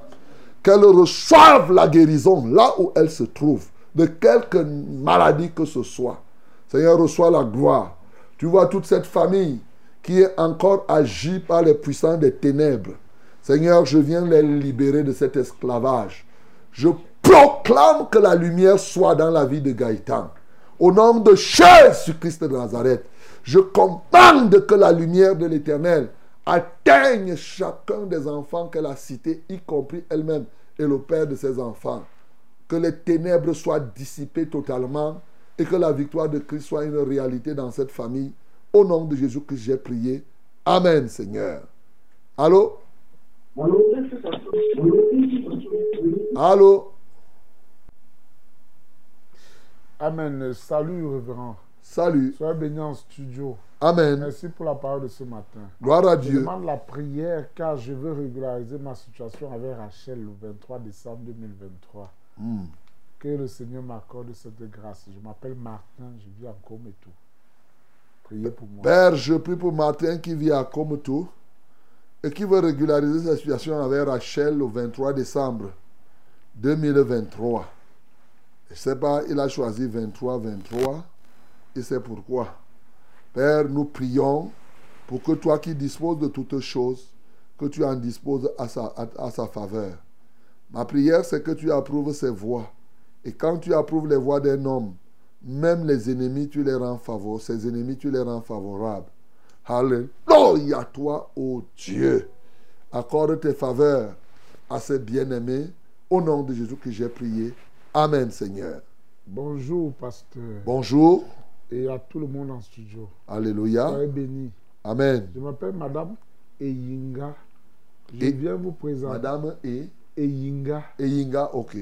qu'elle reçoive la guérison là où elle se trouve, de quelque maladie que ce soit. Seigneur, reçois la gloire. Tu vois toute cette famille qui est encore agie par les puissants des ténèbres. Seigneur, je viens les libérer de cet esclavage. Je proclame que la lumière soit dans la vie de Gaëtan. Au nom de Jésus-Christ de Nazareth, je commande que la lumière de l'Éternel atteigne chacun des enfants qu'elle a cités, y compris elle-même et le père de ses enfants. Que les ténèbres soient dissipées totalement et que la victoire de Christ soit une réalité dans cette famille. Au nom de Jésus que j'ai prié. Amen, Seigneur. Allô? Allô? Amen. Salut, révérend. Salut. Sois béni en studio. Amen. Merci pour la parole de ce matin. Gloire à Je Dieu. demande la prière car je veux régulariser ma situation avec Rachel le 23 décembre 2023. Hmm. Que le Seigneur m'accorde cette grâce. Je m'appelle Martin, je vis à Gometou. Père, je prie pour Martin qui vit à Cometou et qui veut régulariser sa situation avec Rachel le 23 décembre 2023. Je ne sais pas, il a choisi 23, 23. Et c'est pourquoi. Père, nous prions pour que toi qui disposes de toutes choses, que tu en disposes à sa, à- sa faveur. Ma prière, c'est que tu approuves ses voies. Et quand tu approuves les voies d'un homme, même les ennemis, tu les rends favorables. Ses ennemis, tu les rends favorables. Alléluia, toi, ô Dieu. Accorde tes faveurs à ces bien-aimés. Au nom de Jésus que j'ai prié. Amen, Seigneur. Bonjour, pasteur. Bonjour. Et à tout le monde en studio. Alléluia. Soyez bénis. Amen. Je m'appelle Madame Eyinga. Je Et- viens vous présenter. Madame et Eyinga. Eyinga, ok.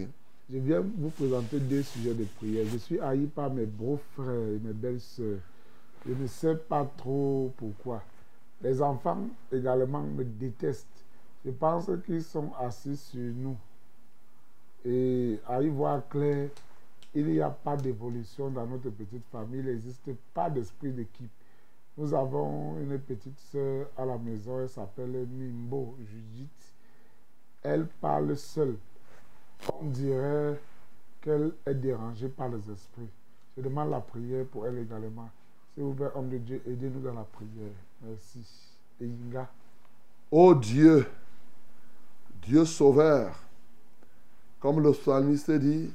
Je viens vous présenter deux sujets de prière. Je suis haï par mes beaux-frères et mes belles-sœurs. Je ne sais pas trop pourquoi. Les enfants également me détestent. Je pense qu'ils sont assis sur nous. Et à y voir clair, il n'y a pas d'évolution dans notre petite famille. Il n'existe pas d'esprit d'équipe. Nous avons une petite sœur à la maison, elle s'appelle Mimbo Judith. Elle parle seule. On dirait qu'elle est dérangée par les esprits. Je demande la prière pour elle également. S'il vous plaît, homme de Dieu, aidez-nous dans la prière. Merci. Et Inga. Ô Dieu, Dieu sauveur, comme le psalmiste dit,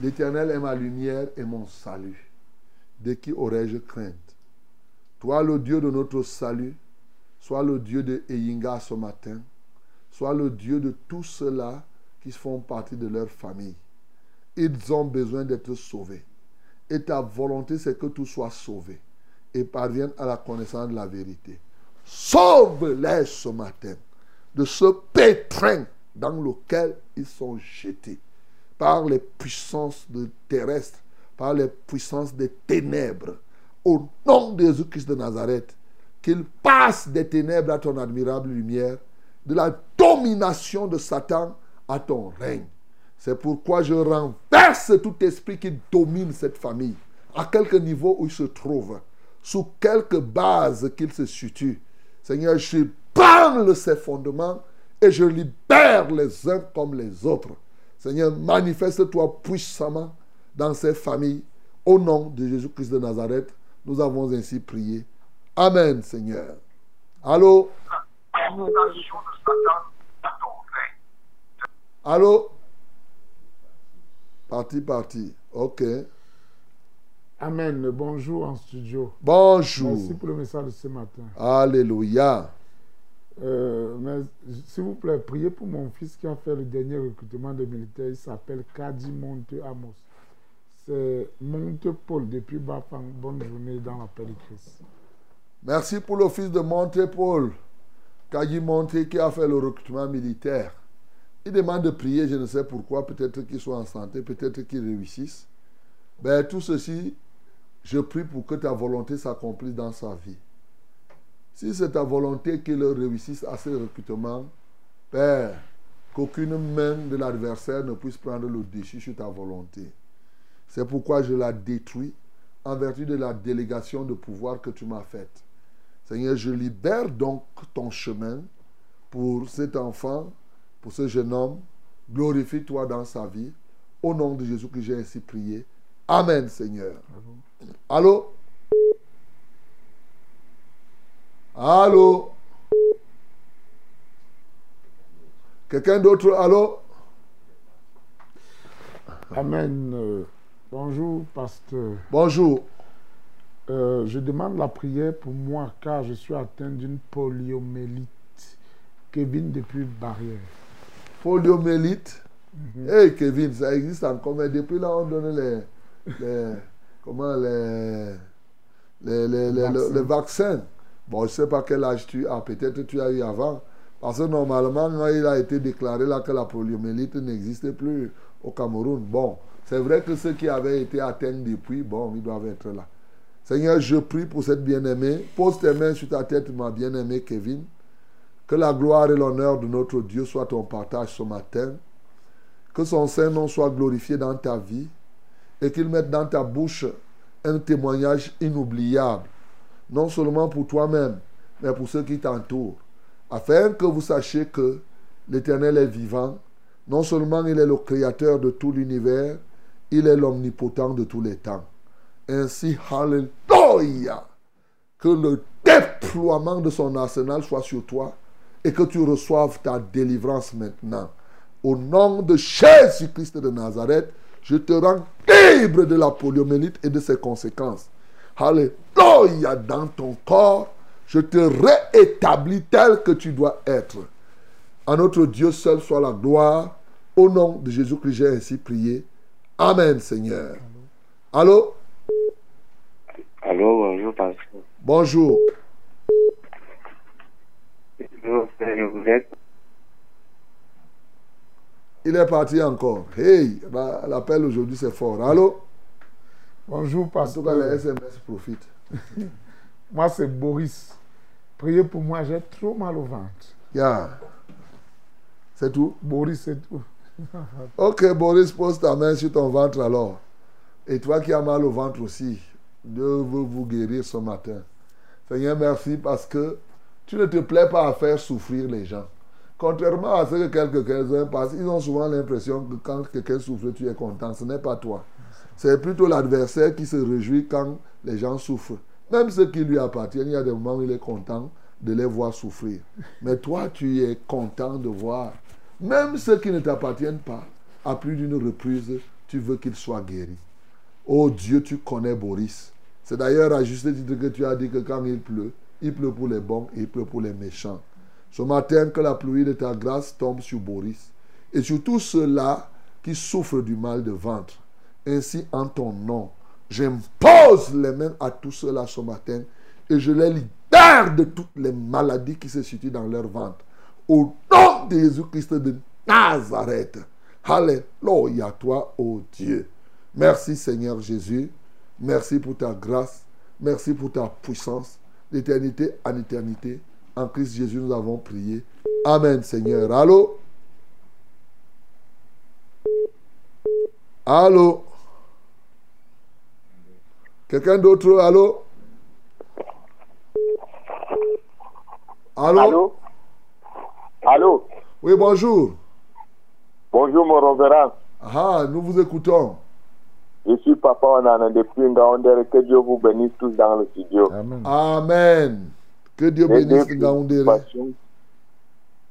l'Éternel est ma lumière et mon salut. De qui aurais-je crainte? Toi, le Dieu de notre salut, sois le Dieu de Eyinga ce matin, sois le Dieu de tous ceux-là qui font partie de leur famille. Ils ont besoin d'être sauvés. Et ta volonté, c'est que tout soit sauvé et parvienne à la connaissance de la vérité. Sauve-les ce matin de ce pétrin dans lequel ils sont jetés par les puissances terrestres, par les puissances des ténèbres. Au nom de Jésus-Christ de Nazareth, qu'ils passent des ténèbres à ton admirable lumière, de la domination de Satan à ton règne. C'est pourquoi je renverse tout esprit qui domine cette famille, à quelque niveau où il se trouve, sous quelque base qu'il se situe. Seigneur, je branle ses fondements et je libère les uns comme les autres. Seigneur, manifeste-toi puissamment dans ces familles. Au nom de Jésus-Christ de Nazareth, nous avons ainsi prié. Amen, Seigneur. Allô? Allô? Parti, parti. OK. Amen. Bonjour en studio. Bonjour. Merci pour le message de ce matin. Alléluia. Euh, mais s'il vous plaît, priez pour mon fils qui a fait le dernier recrutement de militaires. Il s'appelle Kadi Monte Amos. C'est Monte Paul depuis Bafang. Bonne journée dans la paix de Christ. Merci pour le fils de Monte-Paul, Kagi Monte, qui a fait le recrutement militaire. Il demande de prier, je ne sais pourquoi, peut-être qu'il soit en santé, peut-être qu'il réussisse. Ben, tout ceci, je prie pour que ta volonté s'accomplisse dans sa vie. Si c'est ta volonté qu'il réussisse à ce Père, qu'aucune main de l'adversaire ne puisse prendre le dessus sur ta volonté. C'est pourquoi je la détruis en vertu de la délégation de pouvoir que tu m'as faite. Seigneur, je libère donc ton chemin pour cet enfant, pour ce jeune homme. Glorifie-toi dans sa vie. Au nom de Jésus que j'ai ainsi prié. Amen, Seigneur. Allô? Allô? Quelqu'un d'autre? Allô? Amen. Euh, bonjour, pasteur. Bonjour. Euh, je demande la prière pour moi car je suis atteint d'une poliomélite. Kevin depuis Barrière. Poliomélite Hey Kevin, ça existe encore, mais depuis là, on donne les. les comment les. Les, les, les, Vaccins. les vaccins. Bon, je ne sais pas quel âge tu as, peut-être tu as eu avant. Parce que normalement, quand il a été déclaré là que la poliomélite n'existait plus au Cameroun. Bon, c'est vrai que ceux qui avaient été atteints depuis, bon, ils doivent être là. Seigneur, je prie pour cette bien-aimée. Pose tes mains sur ta tête, ma bien-aimée Kevin. Que la gloire et l'honneur de notre Dieu soient ton partage ce matin. Que son Saint-Nom soit glorifié dans ta vie et qu'il mette dans ta bouche un témoignage inoubliable, non seulement pour toi-même, mais pour ceux qui t'entourent, afin que vous sachiez que l'Éternel est vivant. Non seulement il est le créateur de tout l'univers, il est l'omnipotent de tous les temps. Ainsi, Alléluia, que le déploiement de son arsenal soit sur toi et que tu reçoives ta délivrance maintenant. Au nom de Jésus-Christ de Nazareth, je te rends libre de la poliomélite et de ses conséquences. Alléluia dans ton corps, je te réétablis tel que tu dois être. À notre Dieu seul soit la gloire. Au nom de Jésus-Christ, j'ai ainsi prié. Amen, Seigneur. Allô? Allô, bonjour, pasteur. Bonjour. Vous êtes Il est parti encore. Hey, bah, l'appel aujourd'hui c'est fort. Allô? Bonjour, En pasteur. tout cas, les SMS profitent. Moi, c'est Boris. Priez pour moi, j'ai trop mal au ventre. Yeah. C'est tout? Boris, c'est tout. Ok, Boris, pose ta main sur ton ventre alors. Et toi qui as mal au ventre aussi, Dieu veut vous guérir ce matin. Seigneur, merci parce que tu ne te plais pas à faire souffrir les gens. Contrairement à ce que quelques-uns passent, ils ont souvent l'impression que quand quelqu'un souffre, tu es content. Ce n'est pas toi. C'est plutôt l'adversaire qui se réjouit quand les gens souffrent. Même ceux qui lui appartiennent, il y a des moments où il est content de les voir souffrir. Mais toi, tu es content de voir. Même ceux qui ne t'appartiennent pas, à plus d'une reprise, tu veux qu'ils soient guéris. Oh Dieu, tu connais Boris. C'est d'ailleurs à juste titre que tu as dit que quand il pleut, il pleut pour les bons il pleut pour les méchants. Ce matin, que la pluie de ta grâce tombe sur Boris et sur tous ceux-là qui souffrent du mal de ventre. Ainsi, en ton nom, j'impose les mains à tous ceux-là ce matin et je les libère de toutes les maladies qui se situent dans leur ventre. Au nom de Jésus-Christ de Nazareth. Alléluia, toi, ô Dieu. Merci Seigneur Jésus. Merci pour ta grâce. Merci pour ta puissance. D'éternité en éternité. En Christ Jésus, nous avons prié. Amen, Seigneur. Allô? Allô? Quelqu'un d'autre? Allô? Allô? Allô? Allô? Oui, bonjour. Bonjour, mon. Ah, nous vous écoutons. Je suis Papa Onana depuis Ngaoundere. Que Dieu vous bénisse tous dans le studio. Amen. Que Dieu J'ai bénisse Ngaoundéré.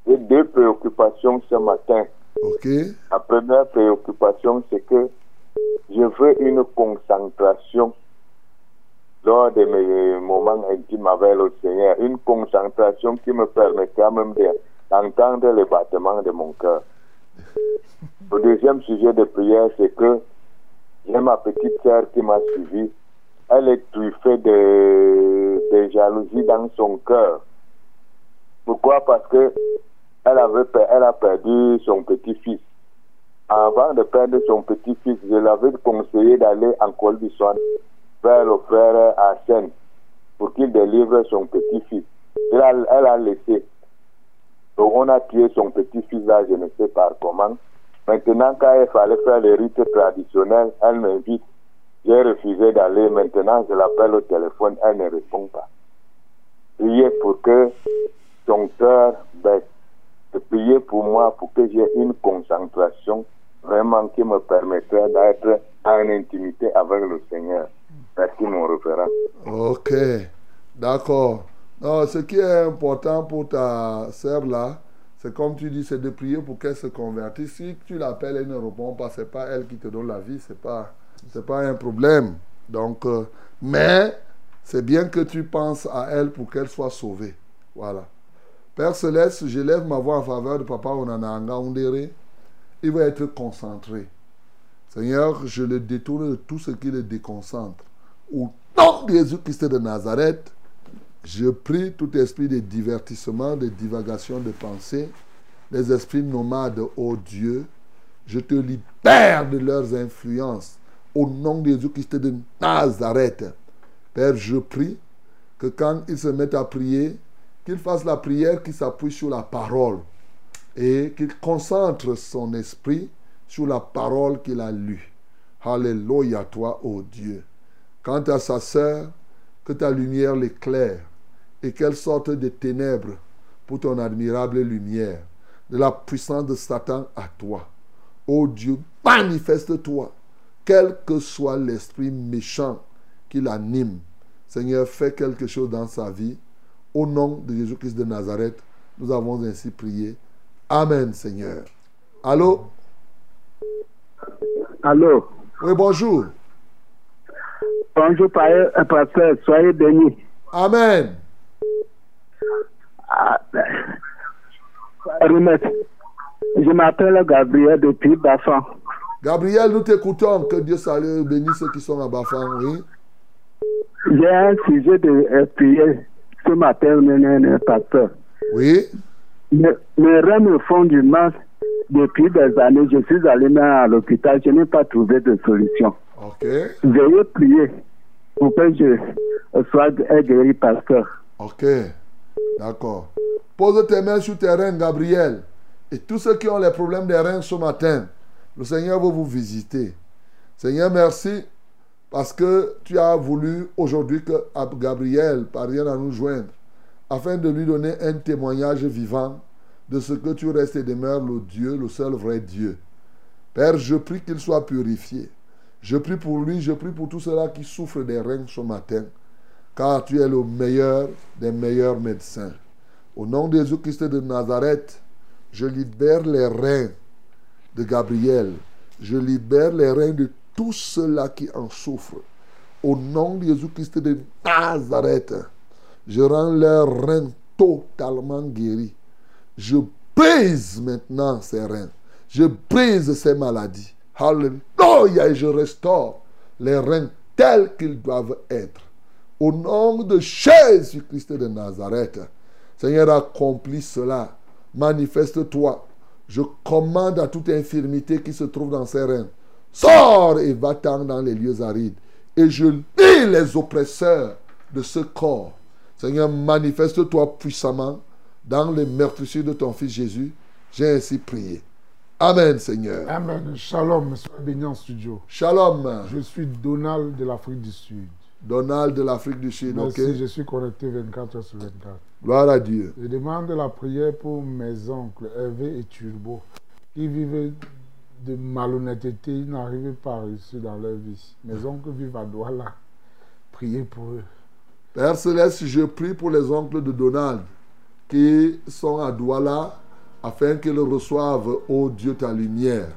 J'ai deux préoccupations ce matin. Ok. La première préoccupation, c'est que je veux une concentration lors de mes moments intimes avec le Seigneur. Une concentration qui me permettra même de- d'entendre les battements de mon cœur. Le deuxième sujet de prière, c'est que j'ai ma petite sœur qui m'a suivi. Elle est truffée de, de jalousie dans son cœur. Pourquoi? Parce que elle, avait, elle a perdu son petit-fils. Avant de perdre son petit-fils, je l'avais conseillé d'aller en Col vers le frère Arsène pour qu'il délivre son petit-fils. Elle elle a laissé. Donc on a tué son petit-fils là, je ne sais pas comment. Maintenant, quand il fallait faire les rites traditionnels, elle m'invite. J'ai refusé d'aller. Maintenant, je l'appelle au téléphone, elle ne répond pas. Priez pour que son cœur baisse. Priez pour moi pour que j'ai une concentration vraiment qui me permettra d'être en intimité avec le Seigneur. Merci, mon référent. Ok, d'accord. Ce qui est important pour ta sœur là, c'est comme tu dis, c'est de prier pour qu'elle se convertisse. Si tu l'appelles, elle ne répond pas, c'est pas elle qui te donne la vie, c'est pas, c'est pas un problème. Donc, euh, mais c'est bien que tu penses à elle pour qu'elle soit sauvée. Voilà. Père Céleste, j'élève ma voix en faveur de Papa Onananga Ondere. Il va être concentré. Seigneur, je le détourne de tout ce qui le déconcentre. Au nom de Jésus-Christ de Nazareth, je prie tout esprit de divertissement, de divagation de pensée, les esprits nomades, ô Dieu, je te libère de leurs influences. Au nom de Jésus-Christ de Nazareth, Père, je prie que quand ils se mettent à prier, qu'ils fassent la prière qui s'appuie sur la parole et qu'il concentre son esprit sur la parole qu'il a lue. Alléluia toi, ô Dieu. Quant à sa sœur, que ta lumière l'éclaire et qu'elle sorte des ténèbres pour ton admirable lumière, de la puissance de Satan à toi. Ô Dieu, manifeste-toi, quel que soit l'esprit méchant qui l'anime. Seigneur, fais quelque chose dans sa vie. Au nom de Jésus-Christ de Nazareth, nous avons ainsi prié. Amen, Seigneur. Allô? Allô? Oui, bonjour. Bonjour, pasteur. Soyez bénis. Amen. Ah, remettre. Je m'appelle Gabriel depuis Bafan. Gabriel, nous t'écoutons. Que Dieu salue et bénisse ceux qui sont à Bafan, oui. J'ai un sujet de prier ce matin, mon pasteur. Oui. Mes, mes reins me font du mal depuis des années. Je suis allé même à l'hôpital. Je n'ai pas trouvé de solution. Ok. Veuillez prier pour que je sois guéri, pasteur. Ok. D'accord. Pose tes mains sur tes reins, Gabriel. Et tous ceux qui ont les problèmes des reins ce matin, le Seigneur va vous visiter. Seigneur, merci parce que tu as voulu aujourd'hui que Gabriel parvienne à nous joindre afin de lui donner un témoignage vivant de ce que tu restes et demeures le Dieu, le seul vrai Dieu. Père, je prie qu'il soit purifié. Je prie pour lui, je prie pour tous ceux-là qui souffrent des reins ce matin, car tu es le meilleur des meilleurs médecins. Au nom de Jésus-Christ de Nazareth, je libère les reins de Gabriel. Je libère les reins de tous ceux-là qui en souffrent. Au nom de Jésus-Christ de Nazareth, je rends leurs reins totalement guéris. Je brise maintenant ces reins. Je brise ces maladies. Alléluia. Et je restaure les reins tels qu'ils doivent être. Au nom de Jésus-Christ de Nazareth. Seigneur, accomplis cela. Manifeste-toi. Je commande à toute infirmité qui se trouve dans ces reins. Sors et va-t'en dans les lieux arides. Et je lis les oppresseurs de ce corps. Seigneur, manifeste-toi puissamment dans les meurtrissures de ton Fils Jésus. J'ai ainsi prié. Amen, Seigneur. Amen. Shalom, sois béni en studio. Shalom. Je suis Donald de l'Afrique du Sud. Donald de l'Afrique du Sud, Merci, je suis connecté 24 heures sur 24. Gloire à Dieu. Je demande la prière pour mes oncles, Hervé et Turbo, qui vivent de malhonnêteté, ils n'arrivent pas à réussir dans leur vie. Mes oncles vivent à Douala. Priez pour eux. Père Céleste, je prie pour les oncles de Donald qui sont à Douala afin qu'ils reçoivent, ô Dieu, ta lumière.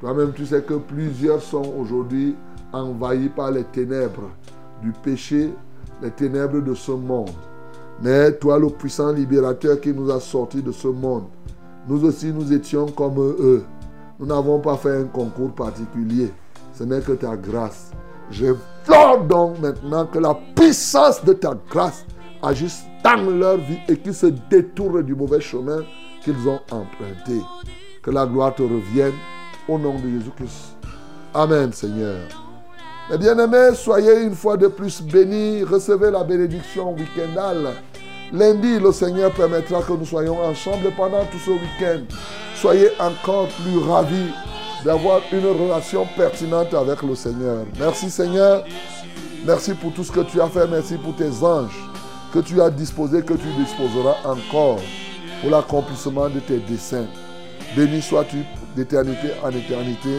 Toi-même, tu sais que plusieurs sont aujourd'hui envahis par les ténèbres du péché, les ténèbres de ce monde. Mais toi, le puissant libérateur qui nous a sortis de ce monde, nous aussi, nous étions comme eux. Nous n'avons pas fait un concours particulier. Ce n'est que ta grâce. Je flore donc maintenant que la puissance de ta grâce agisse dans leur vie et qu'ils se détournent du mauvais chemin qu'ils ont emprunté. Que la gloire te revienne au nom de Jésus-Christ. Amen, Seigneur. Mes bien-aimés, soyez une fois de plus bénis. Recevez la bénédiction week-endale. Lundi, le Seigneur permettra que nous soyons ensemble pendant tout ce week-end. Soyez encore plus ravis d'avoir une relation pertinente avec le Seigneur. Merci Seigneur. Merci pour tout ce que tu as fait. Merci pour tes anges que tu as disposés, que tu disposeras encore pour l'accomplissement de tes desseins. Béni sois-tu d'éternité en éternité.